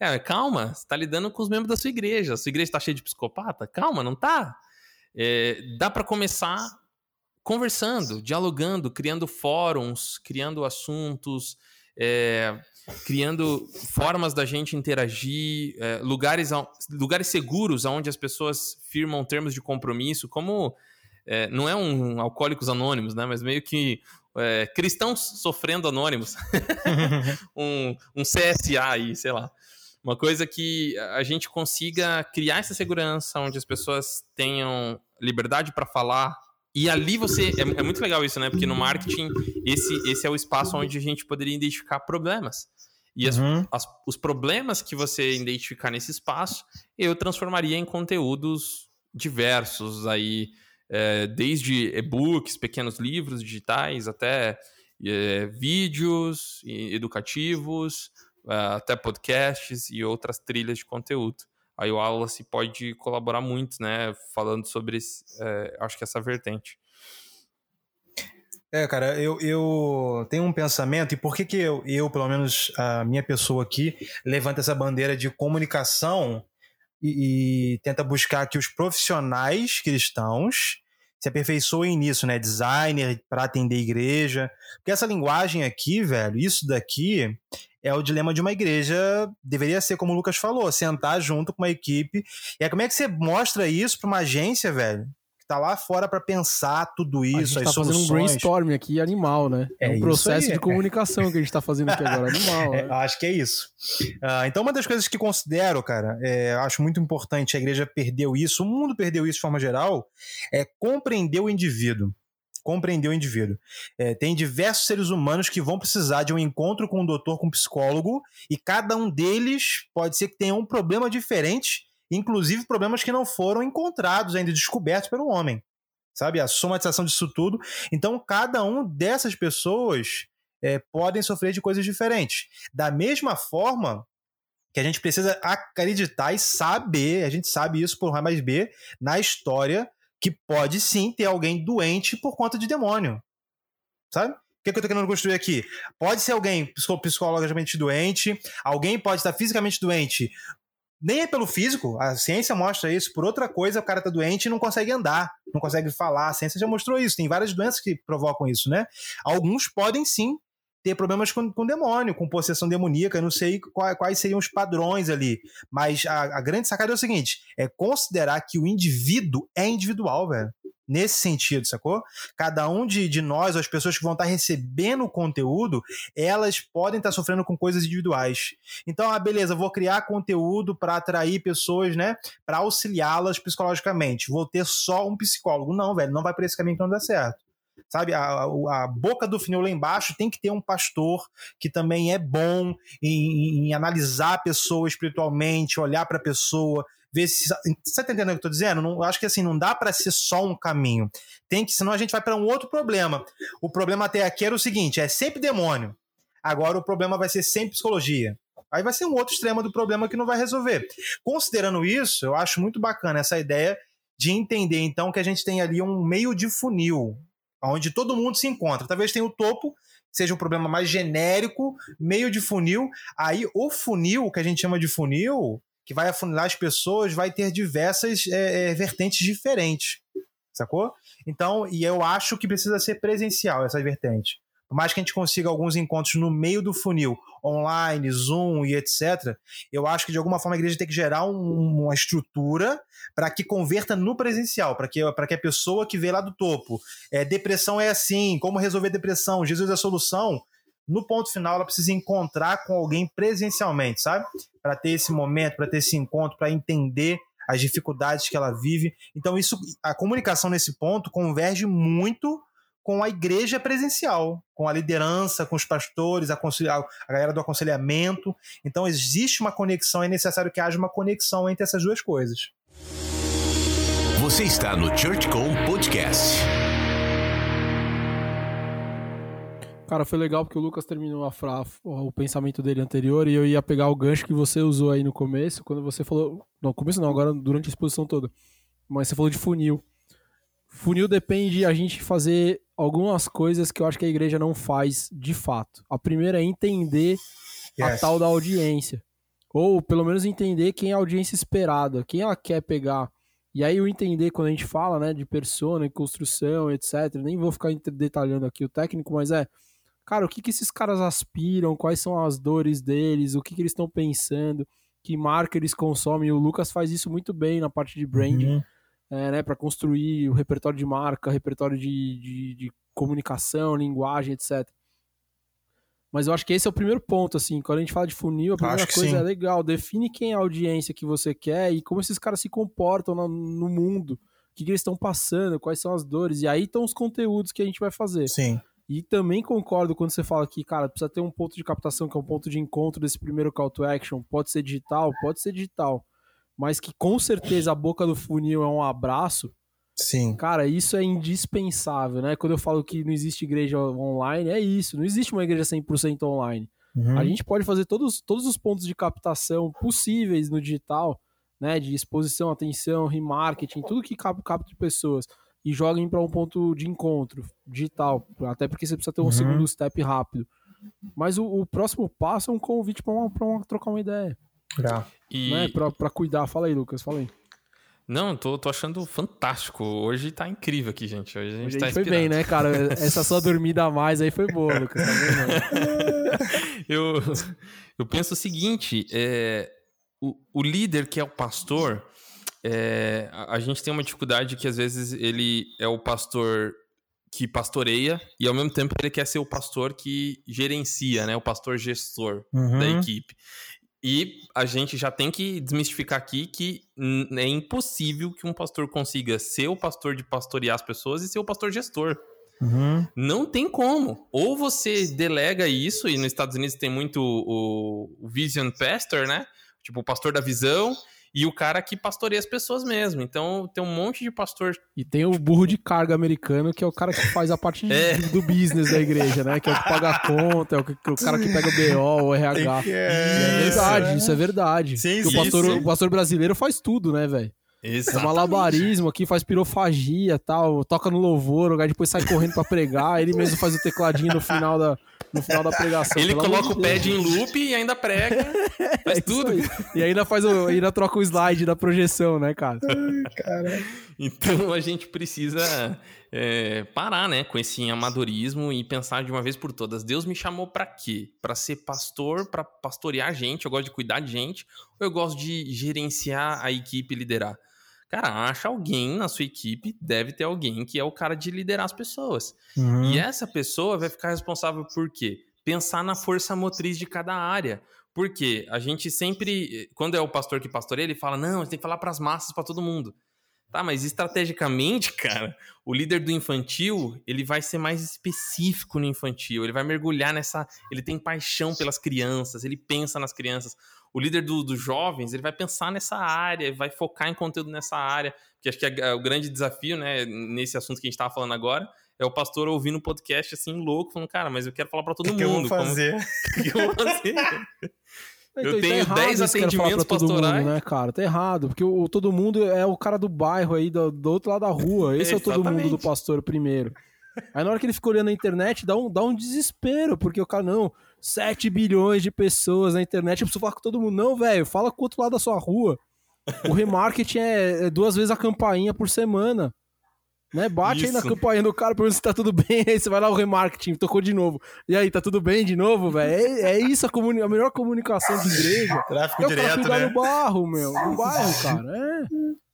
Cara, calma, você está lidando com os membros da sua igreja. A sua igreja está cheia de psicopata? Calma, não tá? É, dá para começar conversando, dialogando, criando fóruns, criando assuntos, é, criando formas da gente interagir, é, lugares, lugares seguros onde as pessoas firmam termos de compromisso, como é, não é um Alcoólicos Anônimos, né, mas meio que cristãos sofrendo anônimos, [laughs] um, um CSA aí, sei lá. Uma coisa que a gente consiga criar essa segurança, onde as pessoas tenham liberdade para falar. E ali você. É, é, muito legal isso, né? Porque no marketing, esse, esse é o espaço onde a gente poderia identificar problemas. E as, uhum. as, os problemas que você identificar nesse espaço, eu transformaria em conteúdos diversos aí, é, desde e-books, pequenos livros digitais, até é, vídeos educativos, é, até podcasts e outras trilhas de conteúdo. Aí o Wallace pode colaborar muito, né? Falando sobre, é, acho que essa vertente. É, cara, eu, eu tenho um pensamento, e por que, que eu, eu, pelo menos a minha pessoa aqui, levanta essa bandeira de comunicação e, e tenta buscar que os profissionais cristãos se aperfeiçoem nisso, né? Designer para atender igreja. Porque essa linguagem aqui, velho, isso daqui é o dilema de uma igreja. Deveria ser, como o Lucas falou, sentar junto com uma equipe. E aí, como é que você mostra isso para uma agência, velho? Que tá lá fora para pensar tudo isso, a gente as tá soluções. fazendo um brainstorming aqui animal, né? É, é um processo aí, de comunicação que a gente tá fazendo aqui agora, animal. [laughs] É, né? Acho que é isso. Uh, então, uma das coisas que considero, cara, é, acho muito importante, a igreja perdeu isso, o mundo perdeu isso de forma geral, é compreender o indivíduo compreender o indivíduo. É, tem diversos seres humanos que vão precisar de um encontro com um doutor, com um psicólogo, e cada um deles pode ser que tenha um problema diferente, inclusive problemas que não foram encontrados ainda, descobertos pelo homem. Sabe? A somatização disso tudo. Então, cada um dessas pessoas é, podem sofrer de coisas diferentes. Da mesma forma que a gente precisa acreditar e saber, a gente sabe isso por A mais B, na história que pode sim ter alguém doente por conta de demônio. Sabe? O que, que eu tô querendo construir aqui? Pode ser alguém psicologicamente doente, alguém pode estar fisicamente doente, nem é pelo físico, a ciência mostra isso, por outra coisa o cara tá doente e não consegue andar, não consegue falar, a ciência já mostrou isso, tem várias doenças que provocam isso, né? Alguns podem sim ter problemas com, com demônio, com possessão demoníaca. Eu não sei quais, quais seriam os padrões ali. Mas a, a grande sacada é o seguinte: é considerar que o indivíduo é individual, velho nesse sentido, sacou? Cada um de, de nós, as pessoas que vão estar recebendo o conteúdo, elas podem estar sofrendo com coisas individuais. Então, ah, beleza, vou criar conteúdo para atrair pessoas, né? Para auxiliá-las psicologicamente. Vou ter só um psicólogo. Não, velho, não vai por esse caminho que não dá certo sabe? A, a, boca do funil lá embaixo tem que ter um pastor que também é bom em, em analisar a pessoa espiritualmente, olhar para a pessoa, ver se. Você tá entendendo o que eu tô dizendo? Não, acho que assim, não dá para ser só um caminho. Tem que, senão a gente vai para um outro problema. O problema até aqui era o seguinte: é sempre demônio. Agora o problema vai ser sempre psicologia. Aí vai ser um outro extremo do problema que não vai resolver. Considerando isso, eu acho muito bacana essa ideia de entender, então, que a gente tem ali um meio de funil, onde todo mundo se encontra. Talvez tenha o topo, seja um problema mais genérico, meio de funil. Aí o funil, que a gente chama de funil, que vai afunilar as pessoas, vai ter diversas é, é, vertentes diferentes, sacou? Então, e eu acho que precisa ser presencial essa vertente. Por mais que a gente consiga alguns encontros no meio do funil, online, Zoom e etc., eu acho que de alguma forma a igreja tem que gerar um, uma estrutura para que converta no presencial, para que, que a pessoa que vê lá do topo, é, depressão é assim, como resolver depressão, Jesus é a solução, no ponto final ela precisa encontrar com alguém presencialmente, sabe? Para ter esse momento, para ter esse encontro, para entender as dificuldades que ela vive. Então isso, a comunicação nesse ponto converge muito com a igreja presencial, com a liderança, com os pastores, a, a galera do aconselhamento. Então existe uma conexão, é necessário que haja uma conexão entre essas duas coisas. Você está no ChurchCom Podcast. Cara, foi legal porque o Lucas terminou a fra... o pensamento dele anterior e eu ia pegar o gancho que você usou aí no começo, quando você falou. Não, começo não, agora durante a exposição toda. Mas você falou de funil. Funil depende de a gente fazer algumas coisas que eu acho que a igreja não faz de fato. A primeira é entender yes. a tal da audiência. Ou pelo menos entender quem é a audiência esperada, quem ela quer pegar. E aí o entender quando a gente fala, né, de persona e construção, etc. Nem vou ficar detalhando aqui o técnico, mas é, cara, o que, que esses caras aspiram, quais são as dores deles, o que, que eles estão pensando, que marca eles consomem. O Lucas faz isso muito bem na parte de branding. Uhum é, né, para construir o repertório de marca, repertório de, de, de, comunicação, linguagem, etc. Mas eu acho que esse é o primeiro ponto, assim, quando a gente fala de funil, a primeira coisa sim. é legal, define quem é a audiência que você quer e como esses caras se comportam no, no mundo, o que, que eles estão passando, quais são as dores, e aí estão os conteúdos que a gente vai fazer. Sim. E também concordo quando você fala que, cara, precisa ter um ponto de captação, que é um ponto de encontro desse primeiro call to action. Pode ser digital? Pode ser digital mas que com certeza a boca do funil é um abraço. Sim. Cara, isso é indispensável, né? Quando eu falo que não existe igreja online, é isso. Não existe uma igreja 100% online. Uhum. A gente pode fazer todos, todos os pontos de captação possíveis no digital, né? De exposição, atenção, remarketing, tudo que capta, capta pessoas e joguem para um ponto de encontro digital, até porque você precisa ter um uhum. segundo step rápido. Mas o, o próximo passo é um convite para trocar uma ideia. Já. E... Né, pra, pra cuidar. Fala aí, Lucas, fala aí. Não, tô, tô achando fantástico. Hoje tá incrível aqui, gente. Hoje a gente Hoje tá foi bem, né, cara? [laughs] Essa sua dormida a mais aí foi boa, Lucas. Tá vendo? [laughs] eu, eu penso o seguinte: é, o, o líder que é o pastor, é, a, a gente tem uma dificuldade que às vezes ele é o pastor que pastoreia e ao mesmo tempo ele quer ser o pastor que gerencia, né? O pastor gestor uhum. da equipe. E a gente já tem que desmistificar aqui que é impossível que um pastor consiga ser o pastor de pastorear as pessoas e ser o pastor gestor. Uhum. Não tem como. Ou você delega isso, e nos Estados Unidos tem muito o, o Vision Pastor, né? Tipo, o pastor da visão, e o cara que pastoreia as pessoas mesmo. Então tem um monte de pastor. E tem o burro de carga americano, que é o cara que faz a parte [laughs] é. do business da igreja, né? Que é o que paga a conta, é o, que, o cara que pega o BO, o RH. É, é verdade, isso é verdade. Sim, o, pastor, sim. o pastor brasileiro faz tudo, né, velho? É malabarismo aqui, faz pirofagia tal, toca no louvor, o cara depois sai correndo para pregar, ele mesmo faz o tecladinho no final da, no final da pregação. Ele coloca o pad em loop e ainda prega. Faz É tudo. aí. E ainda faz o, ainda troca o slide da projeção, né, cara? Então a gente precisa é, parar, né, com esse amadorismo e pensar de uma vez por todas. Deus me chamou pra quê? Pra ser pastor, pra pastorear gente. Eu gosto de cuidar de gente. Ou eu gosto de gerenciar a equipe e liderar? Cara, acha alguém na sua equipe, deve ter alguém que é o cara de liderar as pessoas. Uhum. E essa pessoa vai ficar responsável por quê? Pensar na força motriz de cada área. Porque a gente sempre, quando é o pastor que pastoreia, ele fala: não, você tem que falar para as massas, para todo mundo. Tá, mas estrategicamente, [laughs] cara, o líder do infantil, ele vai ser mais específico no infantil, ele vai mergulhar nessa. Ele tem paixão pelas crianças, ele pensa nas crianças. O líder do- dos jovens, ele vai pensar nessa área, vai focar em conteúdo nessa área. Que acho que é o grande desafio, né, nesse assunto que a gente estava falando agora, é o pastor ouvindo um podcast assim, louco, falando, cara, mas eu quero falar para todo O [laughs] que eu mundo. vou como- fazer? o [laughs] que eu vou fazer? [laughs] Então, Eu tá tenho errado 10 isso que eu quero falar atendimentos todo mundo, pastorais. né, cara? Tá errado, porque o, todo mundo é o cara do bairro aí, do, do outro lado da rua. Esse é o todo mundo do pastor primeiro. Aí na hora que ele fica olhando na internet, dá um, dá um desespero, porque o cara, não, 7 bilhões de pessoas na internet, eu preciso falar com todo mundo. Não, velho, fala com o outro lado da sua rua. O remarketing é, é duas vezes a campainha por semana. Né? Bate aí na Isso. campainha do cara, pergunta se tá tudo bem, [laughs] aí você vai lá o remarketing, tocou de novo. E aí, tá tudo bem de novo, velho? É, é isso a, comuni- a melhor comunicação de igreja. [laughs] Tráfico É o direto, né? no barro, meu. No bairro, cara. É.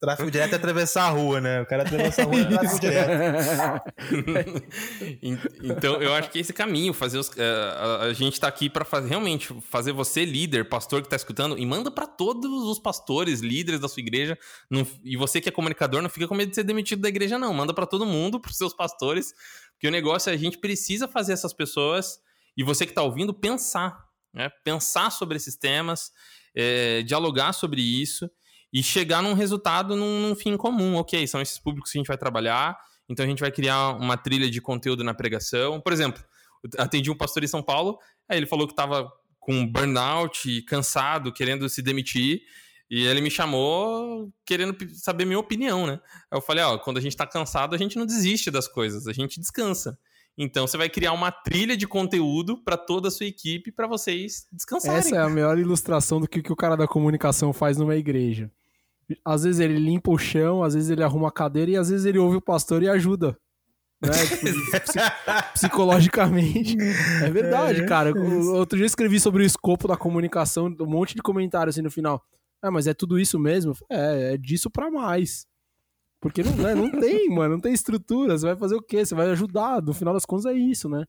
Tráfico direto é atravessar a rua, né? O cara atravessa a rua [laughs] é tráfico direto. [laughs] En- Então, eu acho que é esse caminho, fazer os, eh, a, a gente tá aqui para fazer realmente fazer você líder, pastor que tá escutando, e manda para todos os pastores, líderes da sua igreja. Não- e você que é comunicador, não fica com medo de ser demitido da igreja, não. Manda para todo mundo, pros seus pastores, porque o negócio é a gente precisa fazer essas pessoas e você que tá ouvindo pensar, né? Pensar sobre esses temas, eh, dialogar sobre isso e chegar num resultado, num, num fim comum. Ok, são esses públicos que a gente vai trabalhar. Então a gente vai criar uma trilha de conteúdo na pregação. Por exemplo, atendi um pastor em São Paulo, aí ele falou que estava com burnout, cansado, querendo se demitir. E ele me chamou querendo saber minha opinião, né? Eu falei, ó, quando a gente tá cansado, a gente não desiste das coisas, a gente descansa. Então você vai criar uma trilha de conteúdo para toda a sua equipe para vocês descansarem. Essa é a melhor ilustração do que, que o cara da comunicação faz numa igreja. Às vezes ele limpa o chão, às vezes ele arruma a cadeira e às vezes ele ouve o pastor e ajuda. Né? [laughs] Tipo, psi- psicologicamente. É verdade, É, cara. [laughs] Outro dia eu escrevi sobre o escopo da comunicação, um monte de comentário assim no final. Ah, mas é tudo isso mesmo? É, é disso pra mais. Porque não, né, não tem, mano, não tem estrutura. Você vai fazer o quê? Você vai ajudar. No final das contas é isso, né?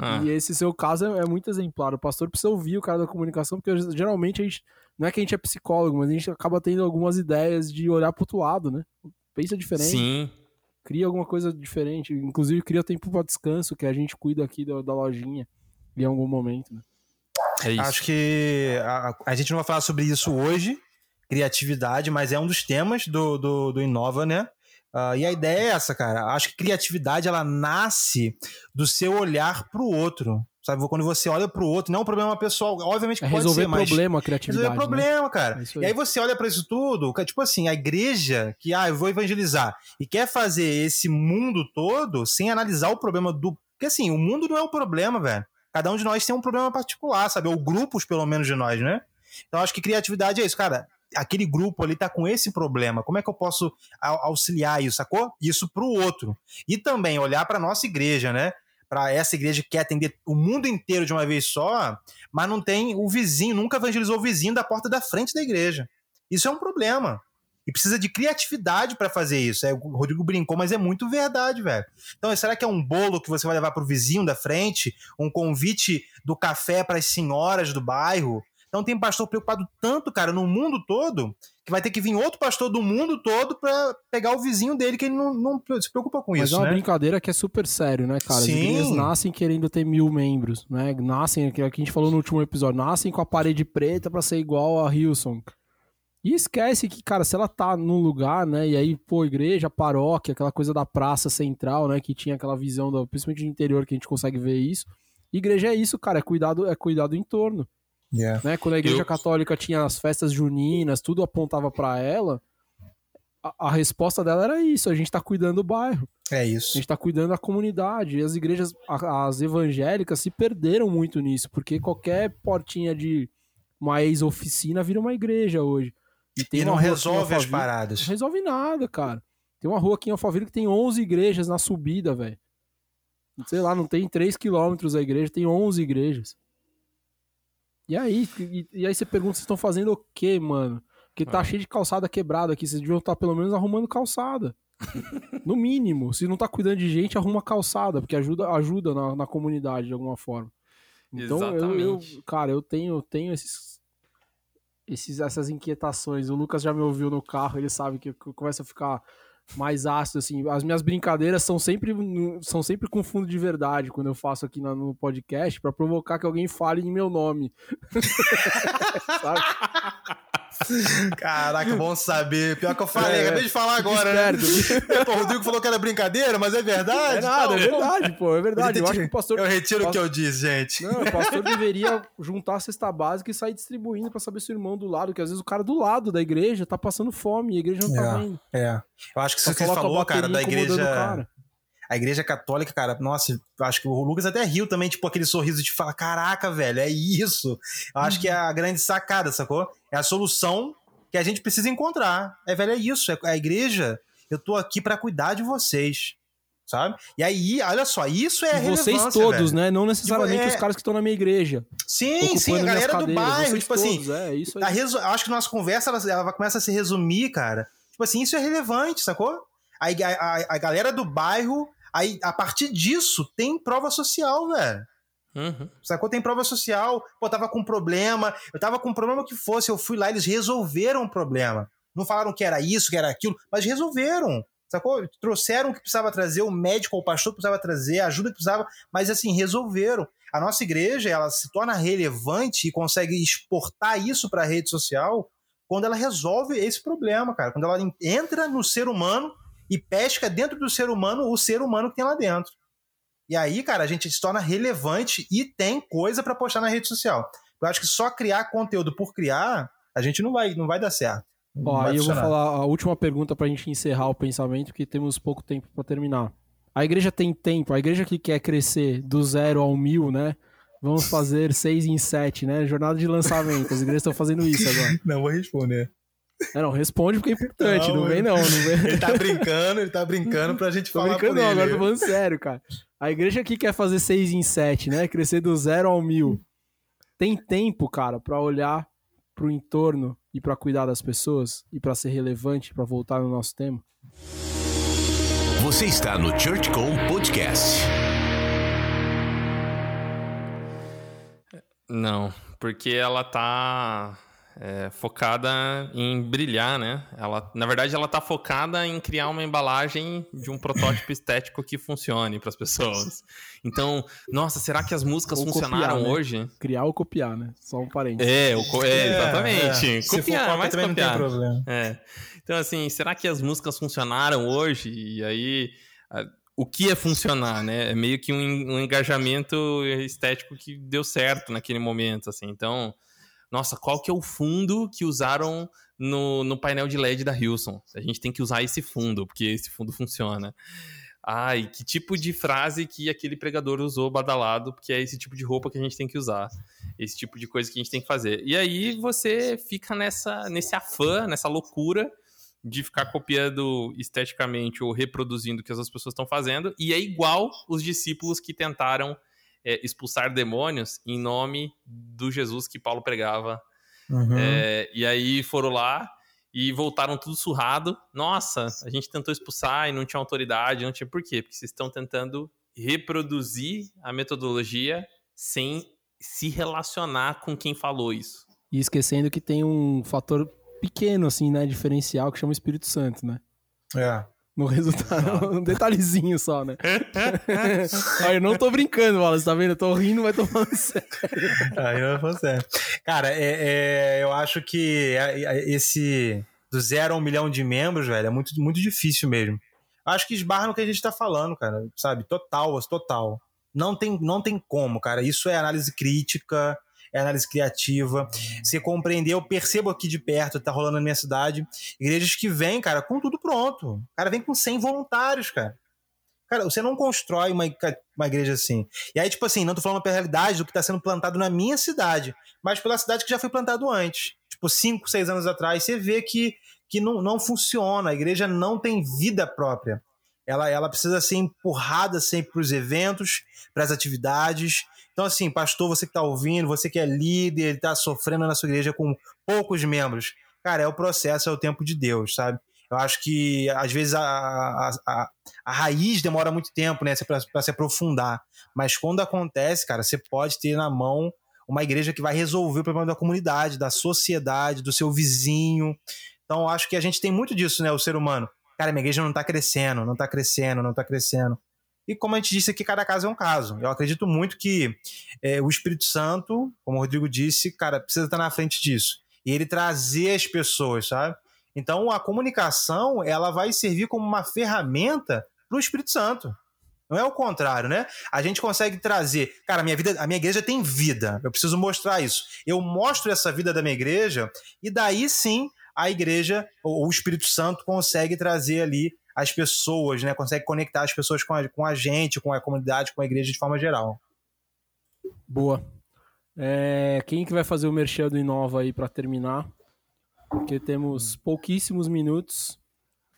Ah, E esse seu caso é, é muito exemplar. O pastor precisa ouvir o cara da comunicação, porque geralmente a gente. Não é que a gente é psicólogo, mas a gente acaba tendo algumas ideias de olhar pro outro lado, né? Pensa diferente, sim. cria alguma coisa diferente. Inclusive, cria tempo para descanso, que a gente cuida aqui da, da lojinha em algum momento. Né? É isso. Acho que a, a gente não vai falar sobre isso hoje, criatividade, mas é um dos temas do, do, do Inova, né? Ah, e a ideia é essa, cara. Acho que criatividade ela nasce do seu olhar pro outro. Sabe, quando você olha pro outro, não é um problema pessoal, obviamente que É pode resolver ser, mas problema a criatividade. resolver problema, né? cara. É isso E aí. aí você olha pra isso tudo, tipo assim, a igreja que, ah, eu vou evangelizar e quer fazer esse mundo todo sem analisar o problema do. Porque assim, o mundo não é o problema, velho. Cada um de nós tem um problema particular, sabe? Ou grupos, pelo menos, de nós, né? Então acho que criatividade é isso, cara. Aquele grupo ali tá com esse problema. Como é que eu posso au- auxiliar isso, sacou? Isso pro outro. E também olhar pra nossa igreja, né? Pra essa igreja que quer atender o mundo inteiro de uma vez só, mas não tem o vizinho, nunca evangelizou o vizinho da porta da frente da igreja. Isso é um problema. E precisa de criatividade para fazer isso. É, o Rodrigo brincou, mas é muito verdade, velho. Então, será que é um bolo que você vai levar pro vizinho da frente? Um convite do café para as senhoras do bairro? Então, tem pastor preocupado tanto, cara, no mundo todo, que vai ter que vir outro pastor do mundo todo para pegar o vizinho dele, que ele não, não se preocupa com Mas isso, é uma né? brincadeira que é super sério, né, cara? As Sim. igrejas nascem querendo ter mil membros, né? Nascem, que é que a gente falou no último episódio, nascem com a parede preta pra ser igual a Hilson. E esquece que, cara, se ela tá num lugar, né? E aí, pô, igreja, paróquia, aquela coisa da praça central, né? Que tinha aquela visão, do, principalmente do interior, que a gente consegue ver isso. Igreja é isso, cara, é cuidado, é cuidar do entorno. Yeah. né? Quando a igreja Eu- católica tinha as festas juninas, tudo apontava pra ela, a, a resposta dela era isso, a gente tá cuidando do bairro. É A isso. gente tá cuidando da comunidade. E as igrejas, a- as evangélicas, se perderam muito nisso, porque qualquer portinha de uma ex-oficina vira uma igreja hoje. E uma não resolve as paradas. Não resolve nada, cara. Tem uma rua aqui em Alphaville que tem 11 igrejas na subida, velho. Sei lá, não tem 3 quilômetros a igreja, tem 11 igrejas. E aí, e, e aí você pergunta, vocês estão fazendo o quê, mano? Porque tá Ah. cheio de calçada quebrada aqui, vocês deviam estar pelo menos arrumando calçada. [laughs] No mínimo, se não tá cuidando de gente, arruma calçada, porque ajuda, ajuda na, na comunidade de alguma forma. Então, eu- eu, cara, eu tenho, tenho esses, esses, essas inquietações. O Lucas já me ouviu no carro, ele sabe que eu começo a ficar mais ácido, assim. As minhas brincadeiras são sempre, são sempre com fundo de verdade quando eu faço aqui no podcast pra provocar que alguém fale em meu nome. [laughs] Sabe? Caraca, bom saber. Pior que eu falei, É, acabei de falar agora, né? Esperto. Pô, o Rodrigo falou que era brincadeira, mas é verdade. É nada, é Então, verdade, pô, é verdade. Eu acho que o pastor. Eu retiro o que eu disse, gente. Não, o pastor deveria juntar a cesta básica e sair distribuindo pra saber se o irmão do lado, que às vezes o cara do lado da igreja tá passando fome e a igreja não tá É. vendo. É. Eu acho que isso que você falou, cara, da igreja. cara. A igreja católica, cara, nossa, acho que o Lucas até riu também, tipo, aquele sorriso de falar: caraca, velho, é isso. Eu acho que é a grande sacada, sacou? É a solução que a gente precisa encontrar. É, velho, é isso. É a igreja, eu tô aqui pra cuidar de vocês. Sabe? E aí, olha só, isso é vocês todos, velho. né? Não necessariamente Tipo, é- os caras que estão na minha igreja. Sim, sim, a galera do bairro, tipo assim, todos, É, isso aí. a resu- acho que nossa conversa ela, ela começa a se resumir, cara. Tipo assim, isso é relevante, sacou? Aí a, a, a galera do bairro, aí a partir disso tem prova social, velho. Uhum. Sacou? Tem prova social. Pô, tava com problema. Eu tava com problema que fosse. Eu fui lá, eles resolveram o problema. Não falaram que era isso, que era aquilo, mas resolveram. Sacou? Trouxeram o que precisava trazer, o médico ou o pastor precisava trazer, a ajuda que precisava, mas assim, resolveram. A nossa igreja, ela se torna relevante e consegue exportar isso para a rede social quando ela resolve esse problema, cara. Quando ela entra no ser humano e pesca dentro do ser humano o ser humano que tem lá dentro. E aí, cara, a gente se torna relevante e tem coisa para postar na rede social. Eu acho que só criar conteúdo por criar, a gente não vai, não vai dar certo. Ó, aí eu vou falar a última pergunta pra gente encerrar o pensamento, porque temos pouco tempo pra terminar. A igreja tem tempo, a igreja que quer crescer do zero ao mil, né? Vamos fazer seis em sete, né? Jornada de lançamento. As igrejas estão fazendo isso agora. [laughs] Não vou responder. É, não, responde porque é importante. Não, Não, vem, não. Não vem. Ele tá brincando, ele tá brincando pra gente Tô falar brincando, por não, ele. agora tô falando sério, cara. A igreja que quer fazer seis em sete, né? Crescer do zero ao mil. Tem tempo, cara, pra olhar pro entorno e pra cuidar das pessoas e pra ser relevante, pra voltar no nosso tema. Você está no ChurchCom Podcast. Não, porque ela tá é, focada em brilhar, né? Ela, na verdade, ela tá focada em criar uma embalagem de um protótipo estético que funcione para as pessoas. [laughs] Então, nossa, será que as músicas Ou funcionaram copiar, né? hoje? Criar ou copiar, né? Só um parênteses. É, o co- é, exatamente. Se for Copiar, cópia, mais também não tem copiar. problema. É. Então, assim, será que as músicas funcionaram hoje? E aí, a- o que é funcionar, né? É meio que um, um engajamento estético que deu certo naquele momento, assim. Então, nossa, qual que é o fundo que usaram no, no painel de LED da Hilson? A gente tem que usar esse fundo, porque esse fundo funciona. Ai, que tipo de frase que aquele pregador usou badalado, porque é esse tipo de roupa que a gente tem que usar. Esse tipo de coisa que a gente tem que fazer. E aí você fica nessa, nesse afã, nessa loucura de ficar copiando esteticamente ou reproduzindo o que as outras pessoas estão fazendo. E é igual os discípulos que tentaram é, expulsar demônios em nome do Jesus que Paulo pregava Uhum. é, e aí foram lá e voltaram tudo surrado. Nossa, a gente tentou expulsar e não tinha autoridade, não tinha por quê? Porque vocês estão tentando reproduzir a metodologia sem se relacionar com quem falou isso. E esquecendo que tem um fator pequeno, assim, né? Diferencial que chama Espírito Santo, né? É. No resultado, um detalhezinho só, né? [laughs] Aí eu não tô brincando, Wallace, tá vendo? Eu tô rindo, mas tô falando sério. Aí eu vou sério. Cara, é, é, eu acho que esse do zero a um milhão de membros, velho, é muito, muito difícil mesmo. Acho que esbarra no que a gente tá falando, cara, sabe? Total, total. Não tem, não tem como, cara. Isso é análise crítica, é análise criativa. Você compreender, eu percebo aqui de perto, tá rolando na minha cidade, igrejas que vêm, cara, com tudo pronto. O cara vem com 100 voluntários, cara. Cara, você não constrói uma, uma igreja assim. E aí, tipo assim, não tô falando pela realidade do que está sendo plantado na minha cidade, mas pela cidade que já foi plantado antes. Tipo, cinco, seis anos atrás, você vê que, que não, não funciona. A igreja não tem vida própria. Ela, ela precisa ser empurrada sempre para os eventos, para as atividades. Então, assim, pastor, você que está ouvindo, você que é líder, está sofrendo na sua igreja com poucos membros. Cara, é o processo, é o tempo de Deus, sabe? Eu acho que às vezes a, a, a, a raiz demora muito tempo, né, para se aprofundar. Mas quando acontece, cara, você pode ter na mão uma igreja que vai resolver o problema da comunidade, da sociedade, do seu vizinho. Então, acho que a gente tem muito disso, né, o ser humano. Cara, minha igreja não está crescendo, não está crescendo, não está crescendo. E como a gente disse aqui, cada caso é um caso. Eu acredito muito que é, o Espírito Santo, como o Rodrigo disse, cara, precisa estar na frente disso. E ele trazer as pessoas, sabe? Então a comunicação ela vai servir como uma ferramenta para o Espírito Santo. Não é o contrário, né? A gente consegue trazer, cara, minha vida, a minha igreja tem vida. Eu preciso mostrar isso. Eu mostro essa vida da minha igreja e daí sim a igreja ou o Espírito Santo consegue trazer ali as pessoas, né? Consegue conectar as pessoas com a, com a gente, com a comunidade, com a igreja de forma geral. Boa. É, quem que vai fazer o merchan do Inova aí para terminar? porque temos pouquíssimos minutos.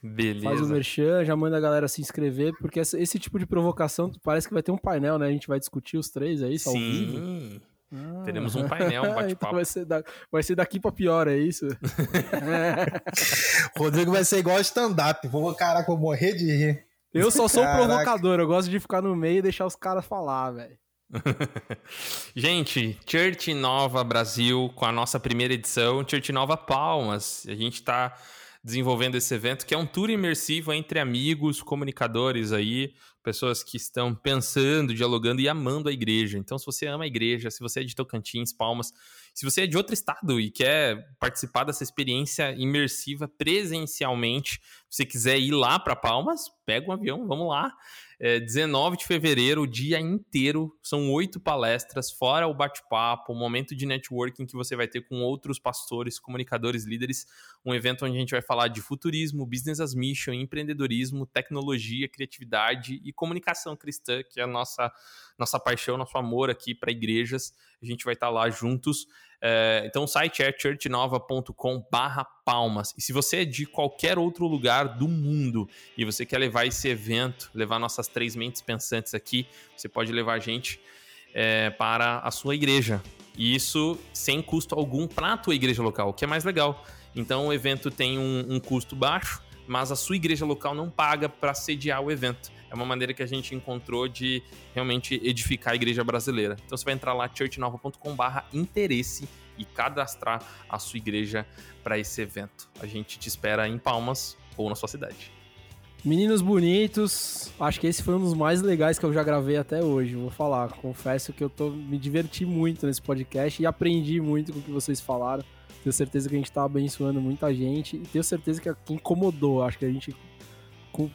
Beleza. Faz o merchan, já manda a galera se inscrever, porque esse tipo de provocação parece que vai ter um painel, né? A gente vai discutir os três aí, Sim. ao vivo. Ah. Teremos um painel, um então [laughs] bate-papo. então vai, ser da, vai ser daqui pra pior, é isso? [laughs] Rodrigo vai ser igual stand-up. Vou, caraca, vou morrer de rir. Eu só sou Caraca. provocador, eu gosto de ficar no meio e deixar os caras falar, velho. [laughs] Gente, Church Nova Brasil com a nossa primeira edição, Church Nova Palmas. A gente está desenvolvendo esse evento que é um tour imersivo entre amigos, comunicadores aí, pessoas que estão pensando, dialogando e amando a igreja. Então, se você ama a igreja, se você é de Tocantins, Palmas, se você é de outro estado e quer participar dessa experiência imersiva presencialmente, se quiser ir lá para Palmas, pega um avião, vamos lá. É, 19 de fevereiro, o dia inteiro, são oito palestras, fora o bate-papo, o momento de networking que você vai ter com outros pastores, comunicadores, líderes. Um evento onde a gente vai falar de futurismo, business as mission, empreendedorismo, tecnologia, criatividade e comunicação cristã, que é a nossa, nossa paixão, nosso amor aqui para igrejas. A gente vai estar lá juntos. É, então o site é churchnova.com barra palmas. E se você é de qualquer outro lugar do mundo e você quer levar esse evento, levar nossas três mentes pensantes aqui, você pode levar a gente é, para a sua igreja. E isso sem custo algum para a tua igreja local, o que é mais legal. Então o evento tem um, um custo baixo, mas a sua igreja local não paga para sediar o evento é uma maneira que a gente encontrou de realmente edificar a igreja brasileira. Então você vai entrar lá churchnova.com/interesse e cadastrar a sua igreja para esse evento. A gente te espera em Palmas ou na sua cidade. Meninos bonitos, acho que esse foi um dos mais legais que eu já gravei até hoje. Vou falar, confesso que eu tô me diverti muito nesse podcast e aprendi muito com o que vocês falaram. Tenho certeza que a gente tá abençoando muita gente e tenho certeza que incomodou. Acho que a gente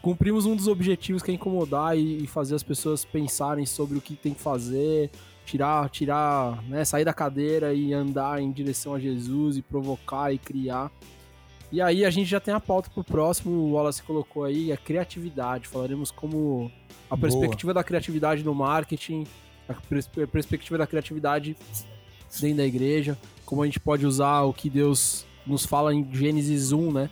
cumprimos um dos objetivos que é incomodar e, fazer as pessoas pensarem sobre o que tem que fazer, tirar, tirar, né, sair da cadeira e andar em direção a Jesus e provocar e criar. E aí a gente já tem a pauta pro próximo, o Wallace colocou aí, a criatividade. Falaremos como a Boa. perspectiva da criatividade no marketing, a perspectiva da criatividade dentro da igreja, como a gente pode usar o que Deus nos fala em Gênesis 1, né?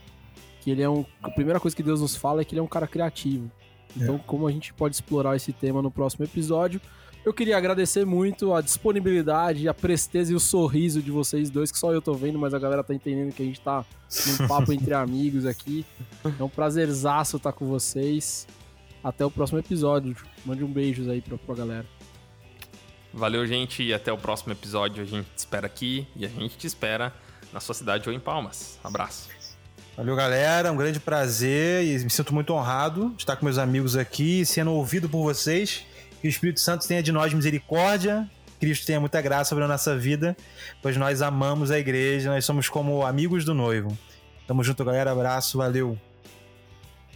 que ele é um. A primeira coisa que Deus nos fala é que ele é um cara criativo. Então, é. como a gente pode explorar esse tema no próximo episódio? Eu queria agradecer muito a disponibilidade, a presteza e o sorriso de vocês dois, que só eu tô vendo, mas a galera tá entendendo que a gente tá num papo entre [laughs] amigos aqui. É um prazerzaço estar com vocês. Até o próximo episódio. Mande um beijos aí pra, pra galera. Valeu, gente, e até o próximo episódio. A gente te espera aqui e a gente te espera na sua cidade ou em Palmas. Abraço. Valeu, galera. Um grande prazer e me sinto muito honrado de estar com meus amigos aqui, sendo ouvido por vocês. Que o Espírito Santo tenha de nós misericórdia, Cristo tenha muita graça sobre a nossa vida, pois nós amamos a igreja, nós somos como amigos do noivo. Tamo junto, galera. Abraço, valeu.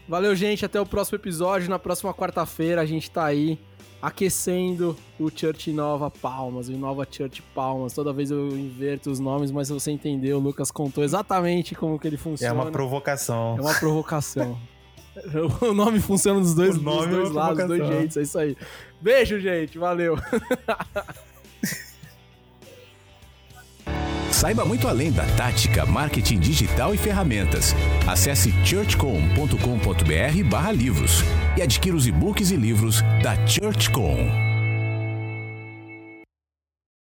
Valeu, gente. Até o próximo episódio. Na próxima quarta-feira a gente tá aí aquecendo o Church Nova Palmas, o Nova Church Palmas. Toda vez eu inverto os nomes, mas você entendeu, o Lucas contou exatamente como que ele funciona. É uma provocação. É uma provocação. [laughs] O nome funciona dos dois, dos dois é lados, dos dois jeitos, é isso aí. Beijo, gente, valeu. [laughs] Saiba muito além da tática, marketing digital e ferramentas. Acesse churchcom.com.br barra livros e adquira os e-books e livros da ChurchCom.